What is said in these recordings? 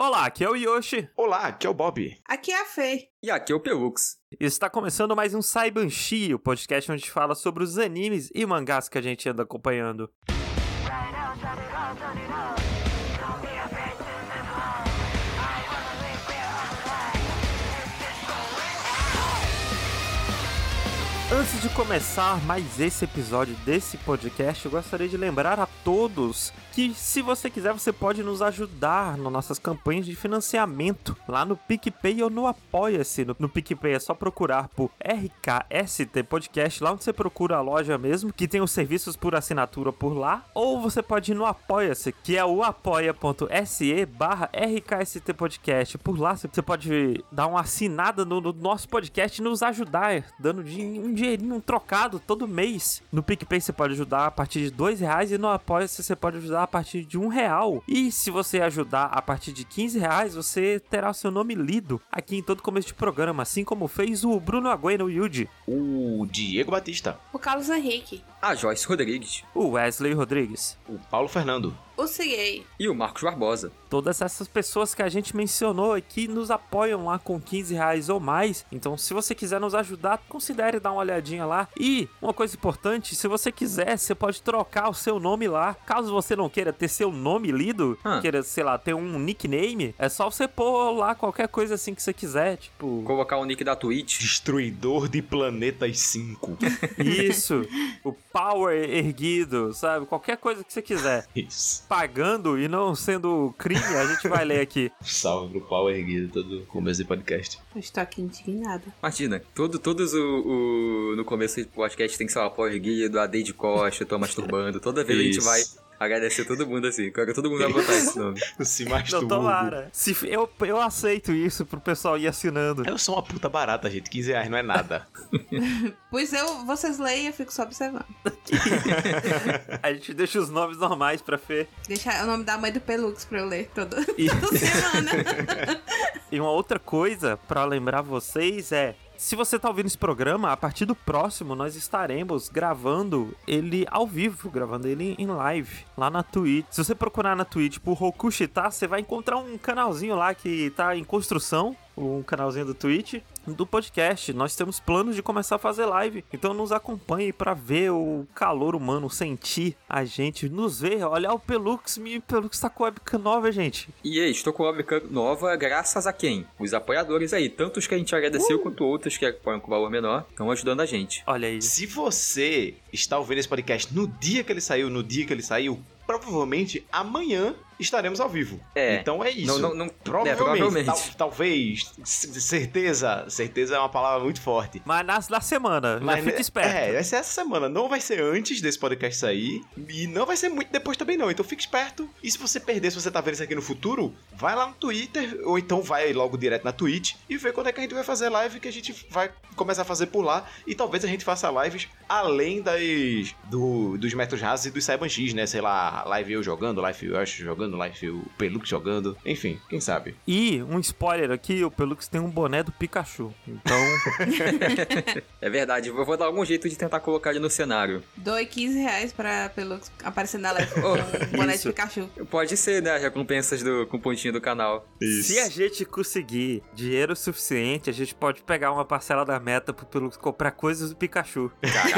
Olá, aqui é o Yoshi. Olá, aqui é o Bob. Aqui é a Fê. E aqui é o Pelux. E está começando mais um Saibanshi, o podcast onde fala sobre os animes e mangás que a gente anda acompanhando. Antes de começar mais esse episódio desse podcast, eu gostaria de lembrar a todos que, se você quiser, você pode nos ajudar nas nossas campanhas de financiamento lá no PicPay ou no Apoia-se. No, no PicPay é só procurar por RKST Podcast, lá onde você procura a loja mesmo, que tem os serviços por assinatura por lá. Ou você pode ir no Apoia-se, que é o apoia.se barra RKST Podcast. Por lá você pode dar uma assinada no, no nosso podcast e nos ajudar, dando um dinheirinho trocado todo mês. No PicPay você pode ajudar a partir de dois reais e no Apoia-se você pode ajudar partir de um real. E se você ajudar a partir de 15 reais, você terá o seu nome lido aqui em todo começo de programa, assim como fez o Bruno Agüero Yuji, O Diego Batista. O Carlos Henrique. A Joyce Rodrigues. o Wesley Rodrigues. O Paulo Fernando. O Ciguei. E o Marcos Barbosa. Todas essas pessoas que a gente mencionou aqui nos apoiam lá com 15 reais ou mais. Então, se você quiser nos ajudar, considere dar uma olhadinha lá. E uma coisa importante: se você quiser, você pode trocar o seu nome lá. Caso você não queira ter seu nome lido, Ah. queira, sei lá, ter um nickname, é só você pôr lá qualquer coisa assim que você quiser. Tipo, Colocar o nick da Twitch. Destruidor de planetas 5. isso. o Power erguido, sabe? Qualquer coisa que você quiser. Isso. Pagando e não sendo crime, a gente vai ler aqui. Salve pro pau erguido todo começo de podcast. Eu estou aqui indignada. Imagina, todo, todos o, o- No começo do podcast tem que ser o apoio erguido, a Day de Costa, tô masturbando. Toda vez a gente Isso. vai agradecer todo mundo assim. Quero que todo mundo vai botar esse nome. Se Não, masturba. tomara. Se, eu, eu aceito isso pro pessoal ir assinando. Eu sou uma puta barata, gente. 15 reais não é nada. Pois eu, vocês leem eu fico só observando. A gente deixa os nomes normais pra Fê. Deixa o nome da mãe do Pelux pra eu ler todo, E, toda semana. e uma outra coisa pra lembrar vocês é. Se você tá ouvindo esse programa, a partir do próximo nós estaremos gravando ele ao vivo, gravando ele em live, lá na Twitch. Se você procurar na Twitch por Rokushita, você vai encontrar um canalzinho lá que tá em construção, um canalzinho do Twitch, do podcast. Nós temos planos de começar a fazer live, então nos acompanhe pra ver o calor humano, sentir a gente, nos ver, olhar o Pelux, me Pelux tá com webcam nova, gente. E aí, estou com a webcam nova, graças a quem? Os apoiadores aí. Tanto os que a gente agradeceu, quanto outros que apoiam com valor menor, estão ajudando a gente. Olha aí. Se você está ouvindo esse podcast no dia que ele saiu, no dia que ele saiu, provavelmente amanhã estaremos ao vivo. É. Então é isso. Não, não, não, Provavelmente, é, provavelmente. tal- talvez, certeza, certeza é uma palavra muito forte. Mas nasce da semana, Mas fica esperto. É, vai ser essa semana. Não vai ser antes desse podcast sair. E não vai ser muito depois também, não. Então fique esperto. E se você perder, se você tá vendo isso aqui no futuro, vai lá no Twitter. Ou então vai logo direto na Twitch e vê quando é que a gente vai fazer live que a gente vai começar a fazer por lá. E talvez a gente faça lives além das do, dos metros rasos e dos Cyber X, né? Sei lá, live eu jogando, live eu acho jogando, live o Pelux jogando. Enfim, quem sabe. E um spoiler aqui, o Pelux tem um boné do Pikachu. Então, É verdade, eu vou dar algum jeito de tentar colocar ele no cenário. Doe 15 reais pra Pelux aparecer na live com Oh, um boné de isso. Pikachu. Pode ser, né? As recompensas do, com o pontinho do canal. se a gente conseguir dinheiro suficiente, a gente pode pegar uma parcela da meta pro Pelux comprar coisas do Pikachu.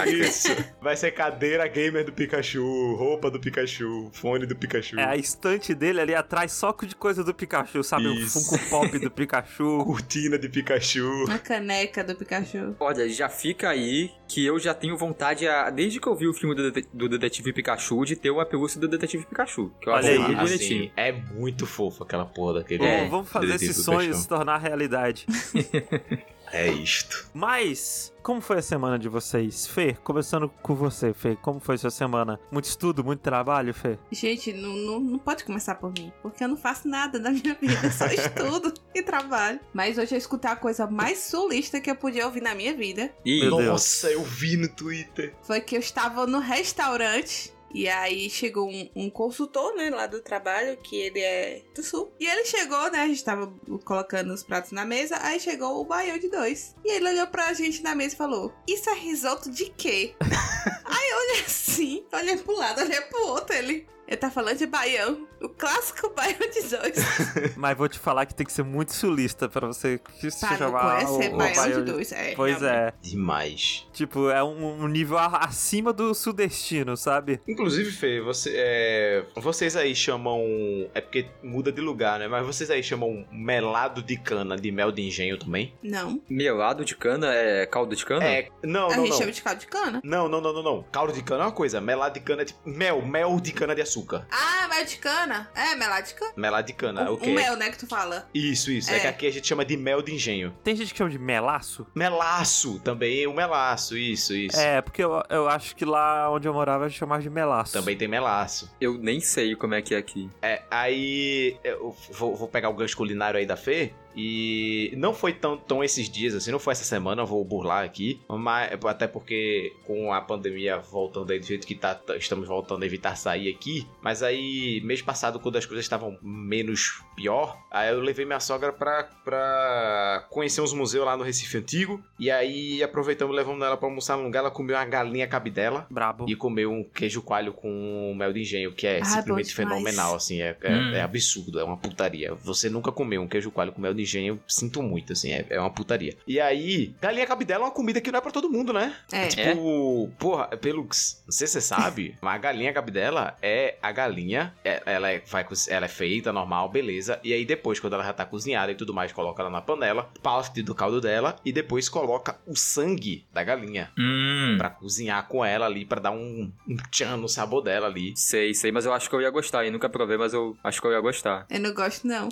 Isso. Vai ser cadeira gamer do Pikachu, roupa do Pikachu, fone do Pikachu. É a estante dele ali atrás só de coisa do Pikachu, sabe? Isso. O Funko Pop do Pikachu. Cortina de Pikachu. Uma caneca do Pikachu. Olha, já fica aí que eu já tenho vontade, a- desde que eu vi o filme do, do Detetive Pikachu, de ter uma pelúcia do Detetive Pikachu. Que eu Olha aí, muito Assim, bonitinho. é muito fofo aquela porra daquele. Vamos- É, vamos fazer esse sonho se tornar realidade. É isto. Mas, como foi a semana de vocês? Fê, começando com você, Fê, como foi sua semana? Muito estudo, muito trabalho, Fê? Gente, não, não, não pode começar por mim, porque eu não faço nada da minha vida, só estudo e trabalho. Mas hoje eu escutei a coisa mais sulista que eu podia ouvir na minha vida. E Meu Deus. Nossa, eu vi no Twitter. Foi que eu estava no restaurante E aí chegou um, um consultor, né, lá do trabalho, que ele é do sul. E ele chegou, né, a gente tava colocando os pratos na mesa, aí chegou o baião de dois. E ele olhou pra gente na mesa e falou, isso é risoto de quê? aí eu olhei assim, olhei pro lado, olhei pro outro, ele... Ele tá falando de baião. O clássico baião de dois. Mas vou te falar que tem que ser muito sulista pra você se Para, chamar o, o baião de dois. É, Pois é. Demais. Tipo, é um, um nível a- acima do sudestino, sabe? Inclusive, Fê, você, é, vocês aí chamam. É porque muda de lugar, né? Mas vocês aí chamam melado de cana de mel de engenho também? Não. Melado de cana é caldo de cana? É. Não, a não, gente não. chama de caldo de cana. Não, não, não, não, não. Caldo de cana é uma coisa. Melado de cana é tipo. Mel, mel de cana de açúcar. Ah, mel de cana. É, melado de cana. Melado de cana, o, o quê? o mel, né, que tu fala. Isso, isso. É. É. que aqui a gente chama de mel de engenho. Tem gente que chama de melaço. Melaço também, o melaço, isso, isso. É, porque eu, eu acho que lá onde eu morava a gente chamava de melaço. Também tem melaço. Eu nem sei como é que é aqui. É, aí eu vou, vou pegar o gancho culinário aí da Fê. E não foi tão, tão esses dias assim, não foi essa semana, eu vou burlar aqui. Mas, até porque com a pandemia voltando aí do jeito que tá, tá- estamos voltando a evitar sair aqui. Mas aí, mês passado, quando as coisas estavam menos pior, aí eu levei minha sogra pra, pra conhecer uns museus lá no Recife Antigo. E aí aproveitamos, levamos ela pra almoçar num lugar, ela comeu uma galinha cabidela. Brabo. E comeu um queijo coalho com mel de engenho, que é Ah, simplesmente bom demais. fenomenal, assim, é, é- Hum. é absurdo, é uma putaria. Você nunca comeu um queijo coalho com mel de engenho, eu sinto muito, assim, é, é uma putaria. E aí, galinha cabidela é uma comida que não é pra todo mundo, né? É. Tipo, porra, pelo que s- não sei se você sabe, mas a galinha cabidela é a galinha, é- ela é, vai, ela é feita normal, beleza, e aí depois, quando ela já tá cozinhada e tudo mais, coloca ela na panela, parte do caldo dela e depois coloca o sangue da galinha Hum. pra cozinhar com ela ali, pra dar um, um tchan no sabor dela ali. Sei, sei, mas eu acho que eu ia gostar. E nunca provei, mas eu acho que eu ia gostar. Eu não gosto, não.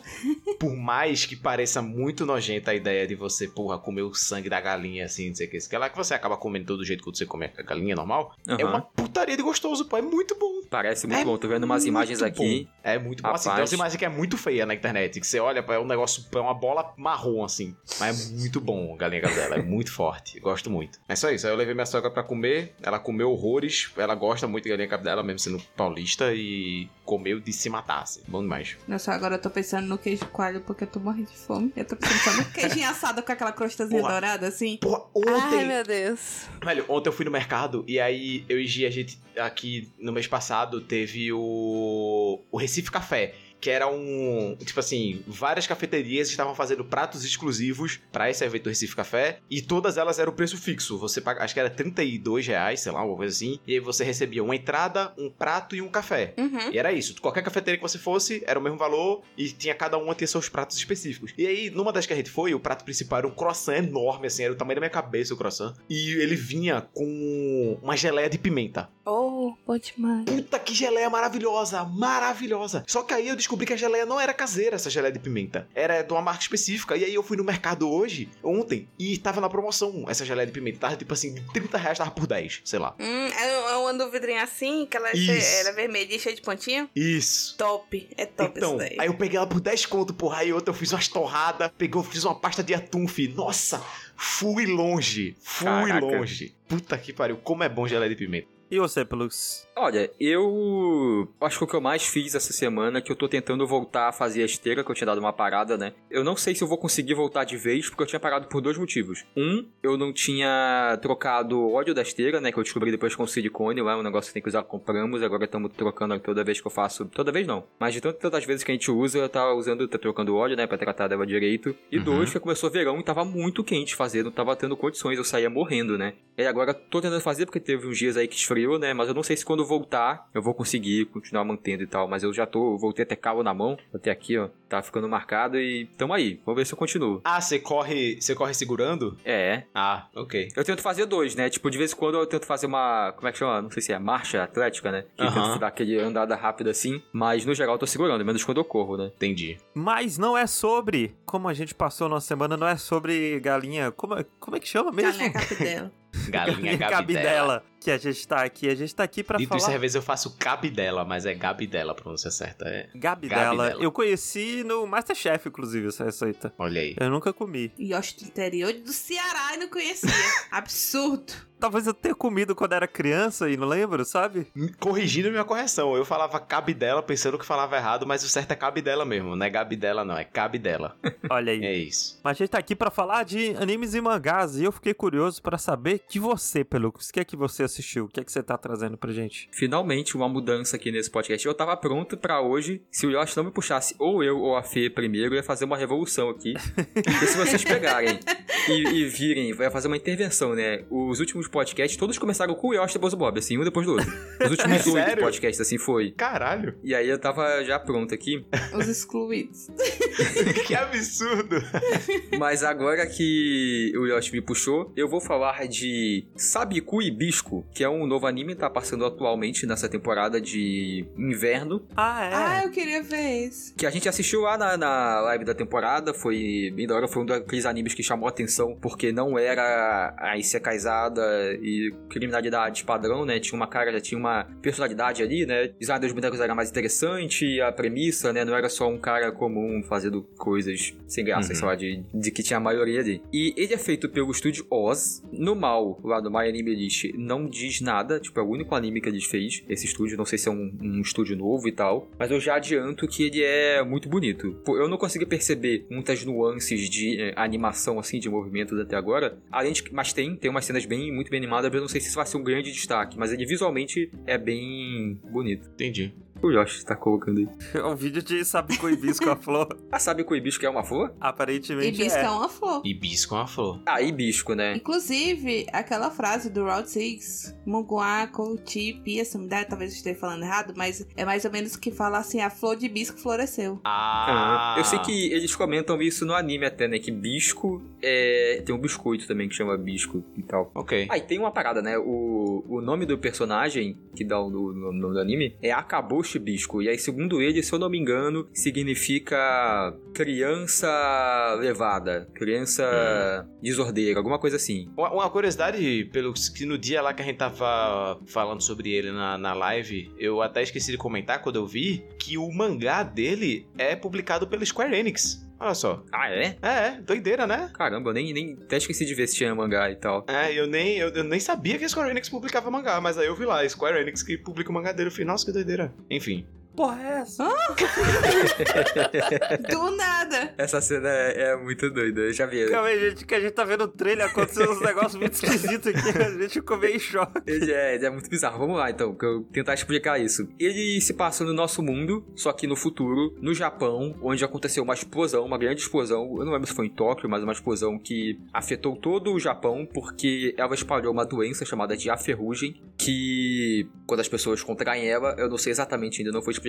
Por mais que pareça muito nojenta a ideia de você, porra, comer o sangue da galinha assim, não sei o que, isso que é lá que você acaba comendo todo jeito que você come a galinha normal, é Aham. uma putaria de gostoso, pô, é muito bom. Parece muito É bom. Tô vendo umas imagens bom. aqui. É muito bom. Assim, tem umas imagens que é muito feia na internet, que você olha, pô, é um negócio, é uma bola marrom, assim. Mas é muito bom a galinha cabidela, é muito forte. Gosto muito. É só isso. Aí eu levei minha sogra pra comer, ela comeu horrores, ela gosta muito de galinha cabidela, mesmo sendo paulista, e comeu de se matar, assim. Bom demais. Nossa, agora eu tô pensando no queijo coalho porque eu tô morrendo de fome. Eu tô pensando só no queijinho assado com aquela crostazinha Porra. dourada, assim. Porra, ontem. Ai, meu Deus. Velho, ontem eu fui no mercado e aí eu e Gi, a gente aqui no mês passado teve o, o Recife Café. Que era um. Tipo assim, várias cafeterias estavam fazendo pratos exclusivos pra esse evento do Recife Café. E todas elas eram o preço fixo. Você paga, acho que era 32 reais, sei lá, uma coisa assim. E aí você recebia uma entrada, um prato e um café. Uhum. E era isso. Qualquer cafeteria que você fosse, era o mesmo valor e tinha cada uma ter seus pratos específicos. E aí, numa das que a gente foi, o prato principal era um croissant enorme, assim, era o tamanho da minha cabeça o croissant. E ele vinha com uma geleia de pimenta. Oh, bom demais. Puta que geleia maravilhosa, maravilhosa. Só que aí eu descobri que a geleia não era caseira, essa geleia de pimenta. Era de uma marca específica. E aí eu fui no mercado hoje, ontem, e tava na promoção essa geleia de pimenta. Tava tipo assim, 30 reais, tava por 10, sei lá. Hum, é uma do vidrinho assim, que ela é era vermelha e cheia de pontinho. Isso. Top. É top então, isso daí. aí eu peguei ela por 10 conto, porra. Aí outra eu fiz umas torradas, pegou, fiz uma pasta de atum, fi. Nossa, fui longe. Fui Caraca. longe. Puta que pariu, como é bom geleia de pimenta. E você, Pelux? Olha, eu acho que o que eu mais fiz essa semana é que eu tô tentando voltar a fazer a esteira, que eu tinha dado uma parada, né? Eu não sei se eu vou conseguir voltar de vez, porque eu tinha parado por dois motivos. Um, eu não tinha trocado o óleo da esteira, né? Que eu descobri depois com silicone lá, um negócio que tem que usar, compramos, agora estamos trocando toda vez que eu faço. Toda vez não. Mas de tantas tantas vezes que a gente usa, tá usando, tá trocando óleo, né? Pra tratar dela direito. E Uhum. dois, que começou verão e tava muito quente fazer, não tava tendo condições, eu saía morrendo, né? E agora tô tentando fazer porque teve uns dias aí que esfriou, né? Mas eu não sei se quando voltar eu vou conseguir continuar mantendo e tal. Mas eu já tô, eu voltei até calo na mão, até aqui, ó. Tá ficando marcado e tamo aí. Vamos ver se eu continuo. Ah, você corre, você corre segurando? É. Ah, ok. Eu tento fazer dois, né? Tipo, de vez em quando eu tento fazer uma. Como é que chama? Não sei se é marcha atlética, né? Que eu Aham. tento dar aquele andada rápida assim. Mas no geral eu tô segurando, menos quando eu corro, né? Entendi. Mas não é sobre. Como a gente passou na semana, não é sobre galinha. Como, é- como é que chama mesmo? Galinha capidela. Galinha Gabidela. Que a gente tá aqui. A gente tá aqui pra Dito isso, falar. às vezes eu faço Cabidela, mas é Gabidela, a pronúncia certa. É. Gabidela. Gabidela. Eu conheci no Masterchef, inclusive, essa receita. Olha aí. Eu nunca comi. Yoshi do interior do Ceará e não conhecia. Absurdo. Talvez eu tenha comido quando era criança e não lembro, sabe? Corrigindo minha correção, eu falava Cabidela pensando que falava errado, mas o certo é Cabidela mesmo. Não é Gabidela, não, é Cabidela. Olha aí. É isso. Mas a gente tá aqui pra falar de animes e mangás e eu fiquei curioso pra saber que você, Pelux, o que é que você assistiu? O que é que você tá trazendo pra gente? Finalmente, uma mudança aqui nesse podcast. Eu tava pronto pra hoje, se o Yoshi não me puxasse ou eu ou a Fê primeiro, eu ia fazer uma revolução aqui. e se vocês pegarem e, e virem, vai fazer uma intervenção, né? Os últimos podcasts, todos começaram com o Yoshi e o Bob, assim, um depois do outro. Os últimos oito podcasts, assim, foi. Caralho, E aí eu tava já pronto aqui. Os excluídos. que absurdo. Mas agora que o Yoshi me puxou, eu vou falar de Sabiku Que é um novo anime que tá passando atualmente nessa temporada de inverno. Ah, é? Ah, eu queria ver isso. Que a gente assistiu lá na, na live da temporada, foi bem da hora, foi um daqueles animes que chamou a atenção, porque não era a Isekaizada e criminalidade padrão, né? Tinha uma cara, já tinha uma personalidade ali, né? O design dos bonecos era mais interessante, a premissa, né? Não era só um cara comum fazendo coisas sem graça, Uhum. sei lá, de, de que tinha a maioria ali. E ele é feito pelo estúdio Oz. No mal, lá do My Anime List, não diz nada, tipo, é o único anime que eles fez, esse estúdio, não sei se é um, um estúdio novo e tal, mas eu já adianto que ele é muito bonito. Eu não consegui perceber muitas nuances de eh, animação, assim, de movimentos até agora, além de mas tem, tem umas cenas bem, muito bem animadas, eu não sei se isso vai ser um grande destaque, mas ele visualmente é bem bonito. Entendi. O Josh tá colocando aí. É um vídeo de Sabico Hibisco a flor. Ah, sabe que o hibisco é uma flor? Aparentemente Hibisco é é. uma flor. Hibisco é uma flor. Ah, hibisco, né? Inclusive, aquela frase do Route 6, Munguá, Kouti, Pia, Sumidade, talvez eu esteja falando errado, mas é mais ou menos que fala assim, a flor de hibisco floresceu. Ah, Eu sei que eles comentam isso no anime até, né? Que bisco é... tem um biscoito também que chama bisco e tal. Ok. Ah, e tem uma parada, né? O, o nome do personagem que dá o no- no- nome do anime é Akaboshi Bisco. E aí, segundo ele, se eu não me engano, significa criança levada, criança desordeira, alguma coisa assim. Uma, uma curiosidade, pelo que no dia lá que a gente tava falando sobre ele na, na live, eu até esqueci de comentar quando eu vi que o mangá dele é publicado pela Square Enix. Olha só. Ah, é? É, é, doideira, né? Caramba, eu nem, nem até esqueci de ver se tinha mangá e tal. É, eu nem, eu, eu nem sabia que a Square Enix publicava mangá, mas aí eu vi lá, Square Enix que publica o mangá dele. Eu falei, nossa, que doideira. Enfim. Porra, é essa? Do nada! Essa cena é, é muito doida, eu já vi. Calma aí, gente, que a gente tá vendo o trailer acontecendo uns negócios muito esquisitos aqui. A gente ficou meio em choque. Ele é, ele é muito bizarro. Vamos lá, então, que eu tentar explicar isso. Ele se passa no nosso mundo, só que no futuro, no Japão, onde aconteceu uma explosão, uma grande explosão. Eu não lembro se foi em Tóquio, mas uma explosão que afetou todo o Japão, porque ela espalhou uma doença chamada de a ferrugem, que quando as pessoas contraem ela, eu não sei exatamente, ainda não foi explicado.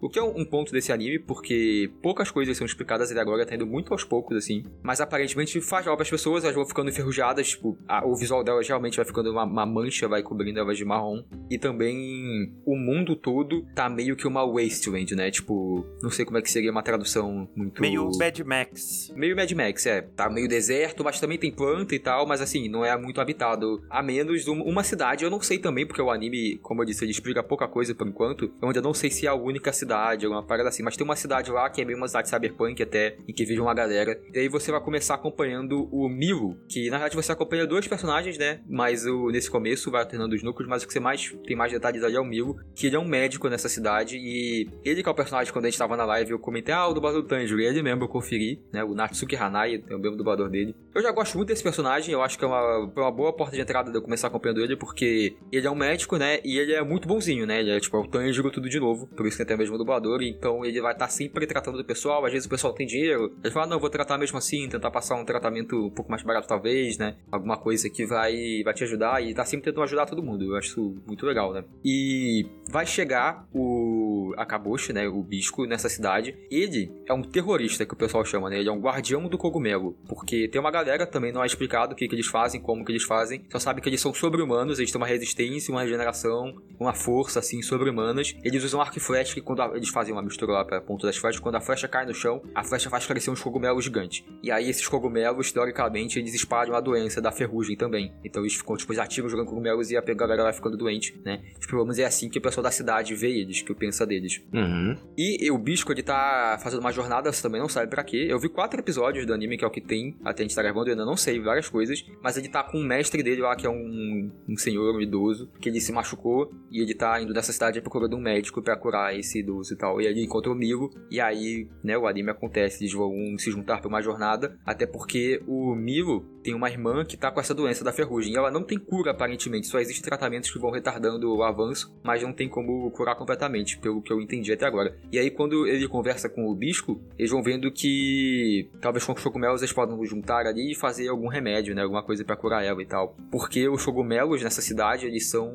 O que é um ponto desse anime, porque poucas coisas são explicadas ele agora, tá indo muito aos poucos, assim. Mas aparentemente faz mal pras pessoas, elas vão ficando enferrujadas, tipo, a- o visual delas realmente vai ficando uma, uma mancha, vai cobrindo elas de marrom. E também o mundo todo tá meio que uma wasteland, né? Tipo, não sei como é que seria uma tradução muito. Meio Mad Max. Meio Mad Max, é. Tá meio deserto, mas também tem planta e tal, mas assim, não é muito habitado. A menos um- uma cidade, eu não sei também, porque o anime, como eu disse, ele explica pouca coisa por enquanto. Eu ainda não sei se é a única cidade, alguma parada assim, mas tem uma cidade lá que é meio uma cidade cyberpunk até, em que vive uma galera. E aí você vai começar acompanhando o Milo, que na verdade você acompanha dois personagens, né? Mas o, nesse começo vai alternando os núcleos, mas o que você mais tem mais detalhes ali é o Milo, que ele é um médico nessa cidade e ele que é o personagem quando a gente tava na live, eu comentei, ah, o dublador do Tanjiro, e ele mesmo eu conferi, né? O Natsuki Hanai, é o mesmo dublador dele. Eu já gosto muito desse personagem, eu acho que é uma, uma boa porta de entrada de eu começar acompanhando ele, porque ele é um médico, né? E ele é muito bonzinho, né? Ele é tipo é o Tanjiro tudo de novo, por isso que o mesmo dublador, então ele vai estar sempre tratando do pessoal, às vezes o pessoal tem dinheiro, ele fala, não, eu vou tratar mesmo assim, tentar passar um tratamento um pouco mais barato talvez, né? Alguma coisa que vai, vai te ajudar e tá sempre tentando ajudar todo mundo, eu acho isso muito legal, né? E vai chegar o Akaboshi, né? O Bisco nessa cidade, ele é um terrorista que o pessoal chama, né? Ele é um guardião do cogumelo, porque tem uma galera também não é explicado o que, que eles fazem, como que eles fazem, só sabe que eles são sobre-humanos, eles têm uma resistência, uma regeneração, uma força assim sobre-humanas. Eles usam arco e flecha que quando a- eles fazem uma mistura lá para ponto das flechas, quando a flecha cai no chão, a flecha faz crescer uns cogumelos gigantes. E aí esses cogumelos, teoricamente, eles espalham a doença da ferrugem também. Então eles ficam tipo atiram jogando cogumelos e a galera vai ficando doente, né? Tipo, pelo é assim que o pessoal da cidade vê eles, que o pensa deles. Uhum. E o Bisco, ele tá fazendo uma jornada, você também não sabe pra quê. Eu vi quatro episódios do anime, que é o que tem, até a gente tá gravando, eu ainda não sei várias coisas, mas ele tá com um mestre dele lá, que é um, um senhor, um idoso, que ele se machucou, e ele tá indo nessa cidade procurando um médico pra curar esse idoso e tal. E ele encontra o Milo, e aí, né, o anime acontece, eles vão se juntar pra uma jornada, até porque o Milo tem uma irmã que tá com essa doença da ferrugem, e ela não tem cura, aparentemente, só existem tratamentos que vão retardando o avanço, mas não tem como curar completamente, pelo que eu entendi até agora. E aí, quando ele conversa com o Bisco, eles vão vendo que talvez com os cogumelos eles podem juntar ali e fazer algum remédio, né? Alguma coisa pra curar ela e tal. Porque os cogumelos nessa cidade, eles são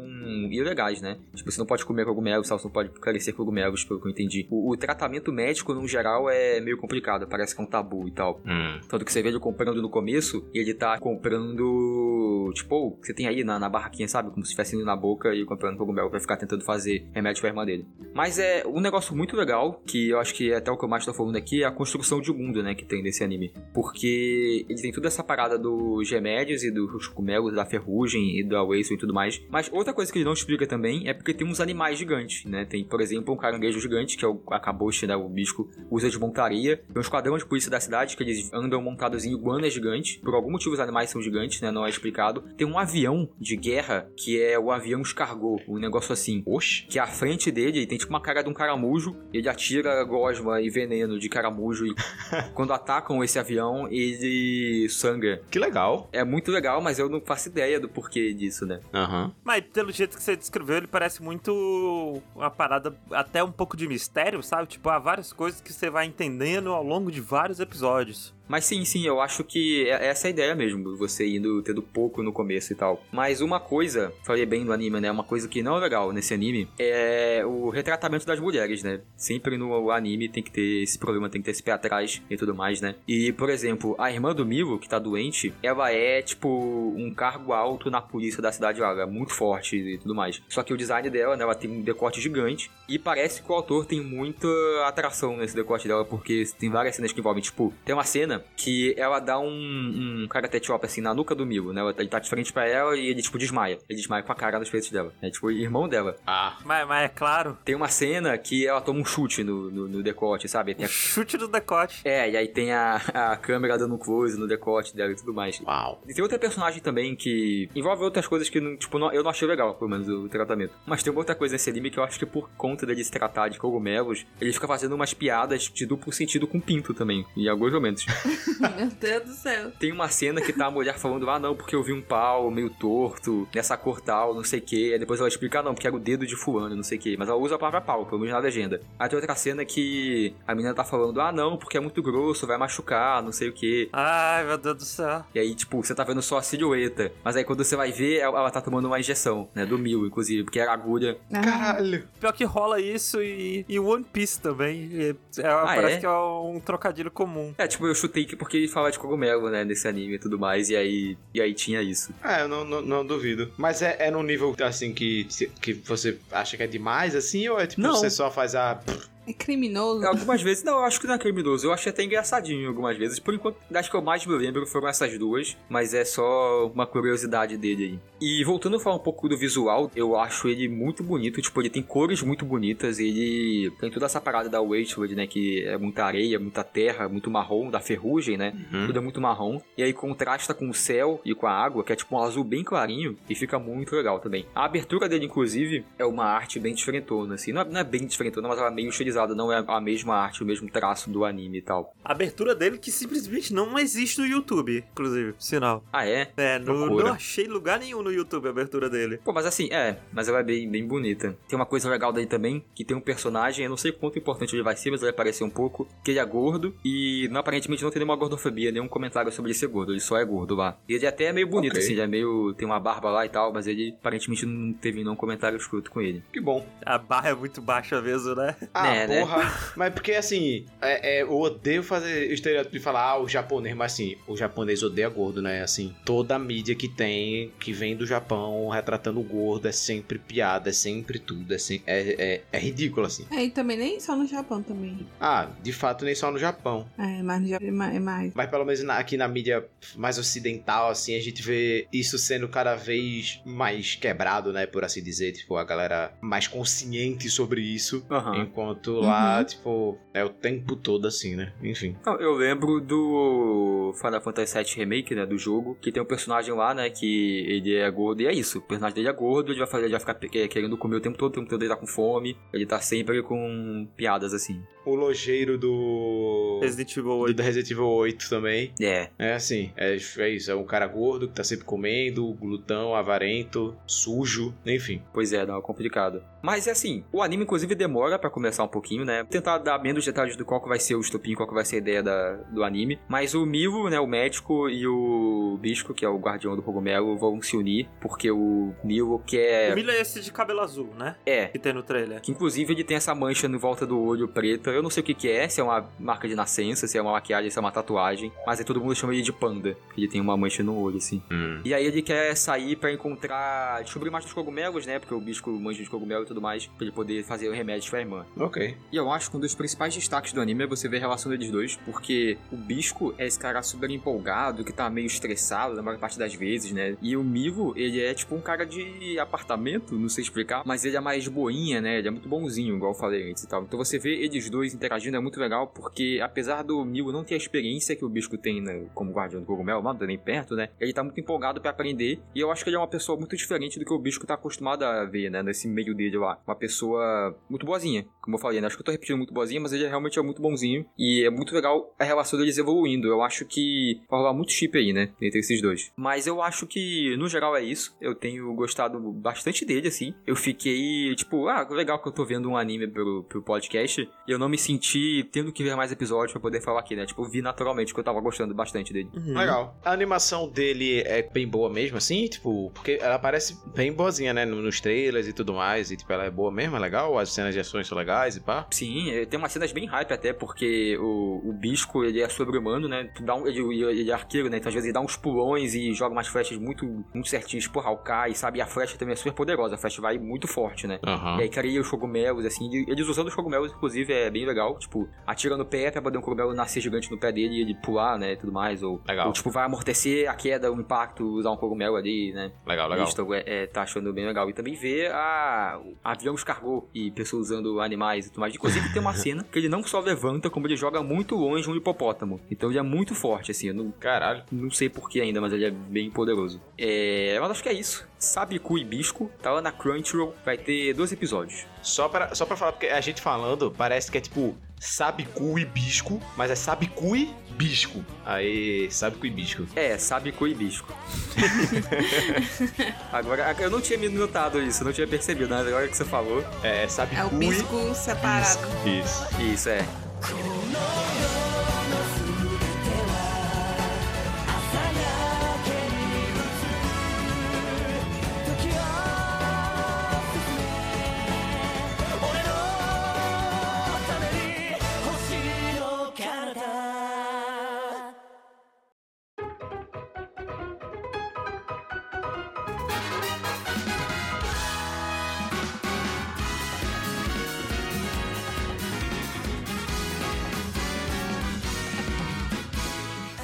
ilegais, né? Tipo, você não pode comer cogumelos, você não pode crescer cogumelos, pelo que eu entendi. O, o, tratamento médico, no geral, é meio complicado, parece que é um tabu e tal. Hum. Tanto que você vê ele comprando no começo, e ele tá comprando, tipo, você tem aí na, na barraquinha, sabe? Como se estivesse indo na boca e comprando cogumelo pra ficar tentando fazer remédio pra irmã dele. Mas é um negócio muito legal, que eu acho que é até o que eu mais tô falando aqui, é a construção de mundo, né, que tem desse anime. Porque ele tem toda essa parada dos remédios e dos cogumelos, da ferrugem e do Awason e tudo mais. Mas outra coisa que ele não explica também é porque tem uns animais gigantes, né? Tem, por exemplo, um caranguejo gigante, que é o acaboche, né, o bisco, usa de montaria. Tem um esquadrão de polícia da cidade, que eles andam montados em iguanas gigantes. Por algum motivo os animais são gigantes, né, não é explicado. Tem um avião de guerra, que é o avião escargot, um negócio assim. Oxe. Que à frente dele tem tipo uma cara de um caramujo, ele atira gosma e veneno de caramujo e quando atacam esse avião, ele sangra. Que legal. É muito legal, mas eu não faço ideia do porquê disso, né? Aham. Mas pelo jeito que você descreveu, ele parece muito uma parada até um pouco de mistério, sabe? Tipo, há várias coisas que você vai entendendo ao longo de vários episódios. Mas sim, sim, eu acho que é essa é a ideia mesmo, você indo tendo pouco no começo e tal. Mas uma coisa, falei bem no anime, né? Uma coisa que não é legal nesse anime é o retratamento das mulheres, né? Sempre no anime tem que ter esse problema, tem que ter esse pé atrás e tudo mais, né? E, por exemplo, a irmã do Milo, que tá doente, ela é, tipo, um cargo alto na polícia da cidade lá, é muito forte e tudo mais. Só que o design dela, né? Ela tem um decote gigante e parece que o autor tem muita atração nesse decote dela, porque tem várias cenas que envolvem, tipo, tem uma cena que ela dá um, um karate chop assim na nuca do Milo, né? Ele tá de frente pra ela e ele, tipo, desmaia. Ele desmaia com a cara nos peitos dela. É tipo, irmão dela. Ah. Mas, mas é claro, Tem uma cena que ela toma um chute no, no, no decote, sabe? Tem a- chute do decote. É, e aí tem a, a câmera dando um close no decote dela e tudo mais. Uau. E tem outra personagem também que envolve outras coisas que, não- tipo, não- eu não achei legal, pelo menos, o tratamento. Mas tem uma outra coisa nesse anime que eu acho que por conta dele se tratar de cogumelos, ele fica fazendo umas piadas de duplo sentido com pinto também, em alguns momentos. Meu Deus do céu. Tem uma cena que tá a mulher falando, ah não, porque eu vi um pau meio torto, nessa cor tal, não sei o que. Aí depois ela explica, ah não, porque era o dedo de fulano, não sei o que. Mas ela usa a palavra pau, pelo menos na legenda. Aí tem outra cena que a menina tá falando, ah não, porque é muito grosso, vai machucar, não sei o que. Ai, meu Deus do céu. E aí, tipo, você tá vendo só a silhueta. Mas aí quando você vai ver, ela tá tomando uma injeção, né? Do mil, inclusive, porque era agulha. Ah, Caralho. Pior que rola isso e, e One Piece também. E é- parece é? que é um trocadilho comum. É, tipo, eu chutei que porque ele fala de cogumelo, né? Nesse anime e tudo mais. E aí, e aí tinha isso. É, eu não, não, não duvido. Mas é, é num nível, assim, que, que você acha que é demais, assim? Ou é tipo, Não. você só faz a... É criminoso. Algumas vezes, não, eu acho que não é criminoso. Eu achei até engraçadinho algumas vezes. Por enquanto, das que eu mais me lembro foram essas duas. Mas é só uma curiosidade dele aí. E voltando a falar um pouco do visual, eu acho ele muito bonito. Tipo, ele tem cores muito bonitas. Ele tem toda essa parada da Wasteland, né? Que é muita areia, muita terra, muito marrom, da ferrugem, né? Uhum. Tudo é muito marrom. E aí contrasta com o céu e com a água, que é tipo um azul bem clarinho. E fica muito legal também. A abertura dele, inclusive, é uma arte bem diferentona, assim. Não é, não é bem diferentona, mas ela é meio estilizada. Não é a mesma arte, o mesmo traço do anime e tal. A abertura dele que simplesmente não existe no YouTube, inclusive, sinal. Ah, é? É, no, não achei lugar nenhum no YouTube a abertura dele. Pô, mas assim, é, mas ela é bem, bem bonita. Tem uma coisa legal dele também, que tem um personagem, eu não sei quanto importante ele vai ser, mas ele vai aparecer um pouco, que ele é gordo e não, aparentemente não tem nenhuma gordofobia, nenhum comentário sobre ele ser gordo, ele só é gordo lá. E ele até é meio bonito, Ok. assim, ele é meio. tem uma barba lá e tal, mas ele aparentemente não teve nenhum comentário escroto com ele. Que bom. A barra é muito baixa mesmo, né? Ah, né, né? Porra, mas porque assim, é, é, eu odeio fazer o estereótipo de falar, ah, o japonês, mas assim, o japonês odeia gordo, né? Assim, toda a mídia que tem, que vem do Japão, retratando o gordo, é sempre piada, é sempre tudo, é, sem- é, é, é ridículo, assim. É, e também nem só no Japão também. Ah, de fato, nem só no Japão. É, mas no Japão é mais- é mais. Mas pelo menos na- aqui na mídia mais ocidental, assim, a gente vê isso sendo cada vez mais quebrado, né? Por assim dizer. Tipo, a galera mais consciente sobre isso. Aham. Enquanto lá, Uhum. tipo, é o tempo todo assim, né? Enfim. Eu lembro do Final Fantasy VII Remake, né, do jogo, que tem um personagem lá, né, que ele é gordo, e é isso, o personagem dele é gordo, ele vai, fazer, ele vai ficar que- querendo comer o tempo todo, o tempo todo ele tá com fome, ele tá sempre com piadas assim. O lojeiro do. Resident Evil do 8. Resident Evil 8 também. É, É assim, é, é isso. É um cara gordo que tá sempre comendo, glutão, avarento, sujo, enfim. pois é, não, é complicado. Mas é assim, o anime inclusive demora pra começar um pouquinho, né, tentar dar menos detalhes do qual que vai ser o estopim, qual que vai ser a ideia da, do anime, mas o Milo, né, o médico, e o Bisco, que é o guardião do cogumelo, vão se unir, porque o Milo quer... O Mila é esse de cabelo azul, né? É, Que tem no trailer. Que inclusive ele tem essa mancha no volta do olho preta. Eu não sei o que, que é, se é uma marca de nascença, se é uma maquiagem, se é uma tatuagem. Mas aí todo mundo chama ele de panda. que Ele tem uma mancha no olho, assim. E aí ele quer sair pra encontrar. descobrir mais dos cogumelos, né? Porque o bicho manja de cogumelo e tudo mais. Pra ele poder fazer o remédio pra irmã. Ok. E eu acho que um dos principais destaques do anime é você ver a relação deles dois, porque o Bisco é esse cara super empolgado, que tá meio estressado na maior parte das vezes, né? E o Mivo, ele é tipo um cara de apartamento, não sei explicar, mas ele é mais boinha, né? Ele é muito bonzinho, igual eu falei antes e tal. Então você vê eles dois interagindo é muito legal, porque apesar do Mivo não ter a experiência que o Bisco tem né, como guardião do cogumelo, nada nem perto, né? Ele tá muito empolgado pra aprender, e eu acho que ele é uma pessoa muito diferente do que o Bisco tá acostumado a ver, né? Nesse meio dele lá. Uma pessoa muito boazinha, como eu falei, né? Acho que eu tô repetindo muito boazinha, mas ele realmente é muito bonzinho. E é muito legal a relação deles evoluindo. Eu acho que vai rolar muito chip aí, né? Entre esses dois. Mas eu acho que, no geral, é isso. Eu tenho gostado bastante dele, assim. Eu fiquei, tipo, ah, legal que eu tô vendo um anime pelo, pelo podcast. E eu não me senti tendo que ver mais episódios pra poder falar aqui, né? Tipo, eu vi naturalmente que eu tava gostando bastante dele. Uhum. Legal. A animação dele é bem boa mesmo, assim? Tipo, porque ela parece bem boazinha, né? no- Nos trailers e tudo mais. E, tipo, ela é boa mesmo, é legal? As cenas de ações são legais e pá? Sim, é, tem umas cenas bem hype até, porque o, o Bisco, ele é sobre-humano, né? Dá um- ele, ele é arqueiro, né? Então às vezes ele dá uns pulões e joga umas flechas muito, muito certinhas por Hawkeye, sabe? E a flecha também é super poderosa, a flecha vai muito forte, né? Aham. E aí cria os cogumelos, assim, eles usando os cogumelos, inclusive, é bem legal. Tipo, atira no pé pra poder um cogumelo nascer gigante no pé dele e ele pular, né, e tudo mais. Ou, Legal. ou, tipo, vai amortecer a queda, o impacto, usar um cogumelo ali, né. Legal, legal. Isso é, é, tá achando bem legal. E também ver a avião escargou e pessoas usando animais e tudo mais. Inclusive tem uma cena que ele não só levanta, como ele joga muito longe um hipopótamo. Então ele é muito forte, assim. Eu não, Caralho. não sei porquê ainda, mas ele é bem poderoso. É, mas acho que é isso. Sabicu e Bisco, tá lá na Crunchyroll, vai ter dois episódios. Só pra, só pra falar, porque a gente falando, parece que é tipo sabicu e bisco, mas é sabicu e bisco. Aí, sabicu e bisco. É, Sabicu e Bisco. agora, eu não tinha me notado isso, não tinha percebido, mas agora que você falou, É, é sabicu É o e bisco separado. Isso. isso é.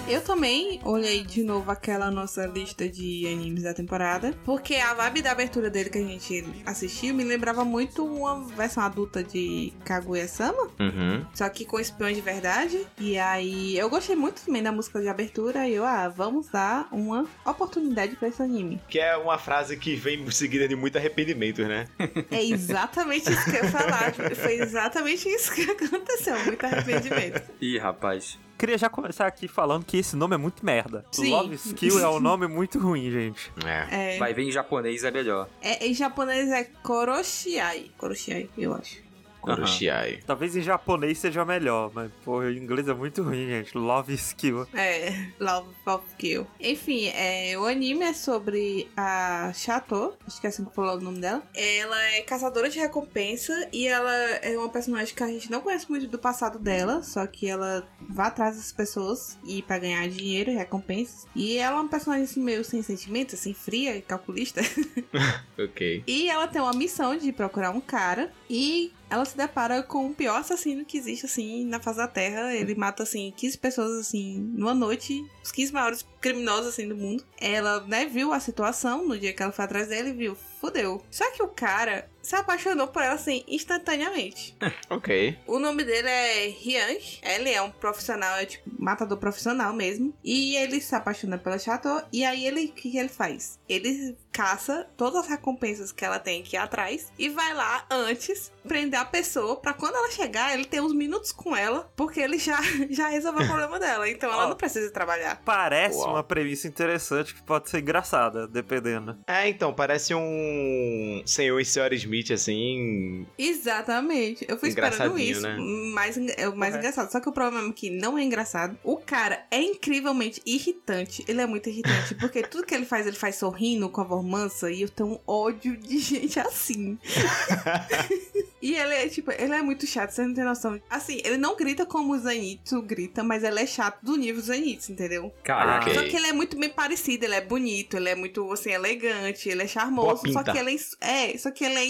Eu também olhei de novo aquela nossa lista de animes da temporada, porque a vibe da abertura dele que a gente assistiu me lembrava muito uma versão adulta de Kaguya-sama, Uhum. só que com espiões de verdade. E aí eu gostei muito também da música de abertura e eu, ah, vamos dar uma oportunidade pra esse anime. Que é uma frase que vem seguida de muito arrependimento, né? É exatamente isso que eu ia falar. Foi exatamente isso que aconteceu, muito arrependimento. Ih, rapaz. Queria já começar aqui falando que esse nome é muito merda. Sim. Love Skill é um nome muito ruim, gente. É. É, Vai ver em japonês é melhor. é- em japonês é Koroshiai. Koroshiai, eu acho. Kuroshiai. Talvez em japonês seja melhor, mas, pô, em inglês é muito ruim, gente. Love Skill. É, Love of Kill. Enfim, é, o anime é sobre a Chateau, acho que é assim que falou o nome dela. Ela é caçadora de recompensa e ela é uma personagem que a gente não conhece muito do passado dela, só que ela vai atrás das pessoas e para ganhar dinheiro e recompensas. E ela é uma personagem assim meio sem sentimentos, assim, fria e calculista. Ok. E ela tem uma missão de procurar um cara e ela se depara com o pior assassino que existe, assim, na face da Terra. Ele mata, assim, 15 pessoas, assim, numa noite. Os 15 maiores criminosos, assim, do mundo. Ela, né, viu a situação no dia que ela foi atrás dele e viu, fudeu. Só que o cara se apaixonou por ela, assim, instantaneamente. Ok. O nome dele é Rian. Ele é um profissional, é tipo matador profissional mesmo. E ele se apaixona pela Chateau. E aí ele, o que, que ele faz? Ele caça todas as recompensas que ela tem ir atrás e vai lá antes prender a pessoa pra quando ela chegar, ele ter uns minutos com ela, porque ele já, já resolveu o problema dela. Então ela Ó. não precisa trabalhar. Parece Uau. uma premissa interessante que pode ser engraçada, dependendo. É, então, parece um senhor e senhora Smith, assim. Exatamente. Eu fui esperando isso. né? Mais, en- é o mais Correto. engraçado. Só que o problema é que não é engraçado. O cara é incrivelmente irritante. Ele é muito irritante. Porque tudo que ele faz, ele faz sorrindo com a voz mansa. E eu tenho um ódio de gente assim. e ele é, tipo, ele é muito chato, você não tem noção. Assim, ele não grita como o Zenitsu grita, mas ele é chato do nível Zenitsu, entendeu? Caraca. Ok. Só que ele é muito bem parecido, ele é bonito, ele é muito, assim, elegante, ele é charmoso, só que ele é, é, só que ele é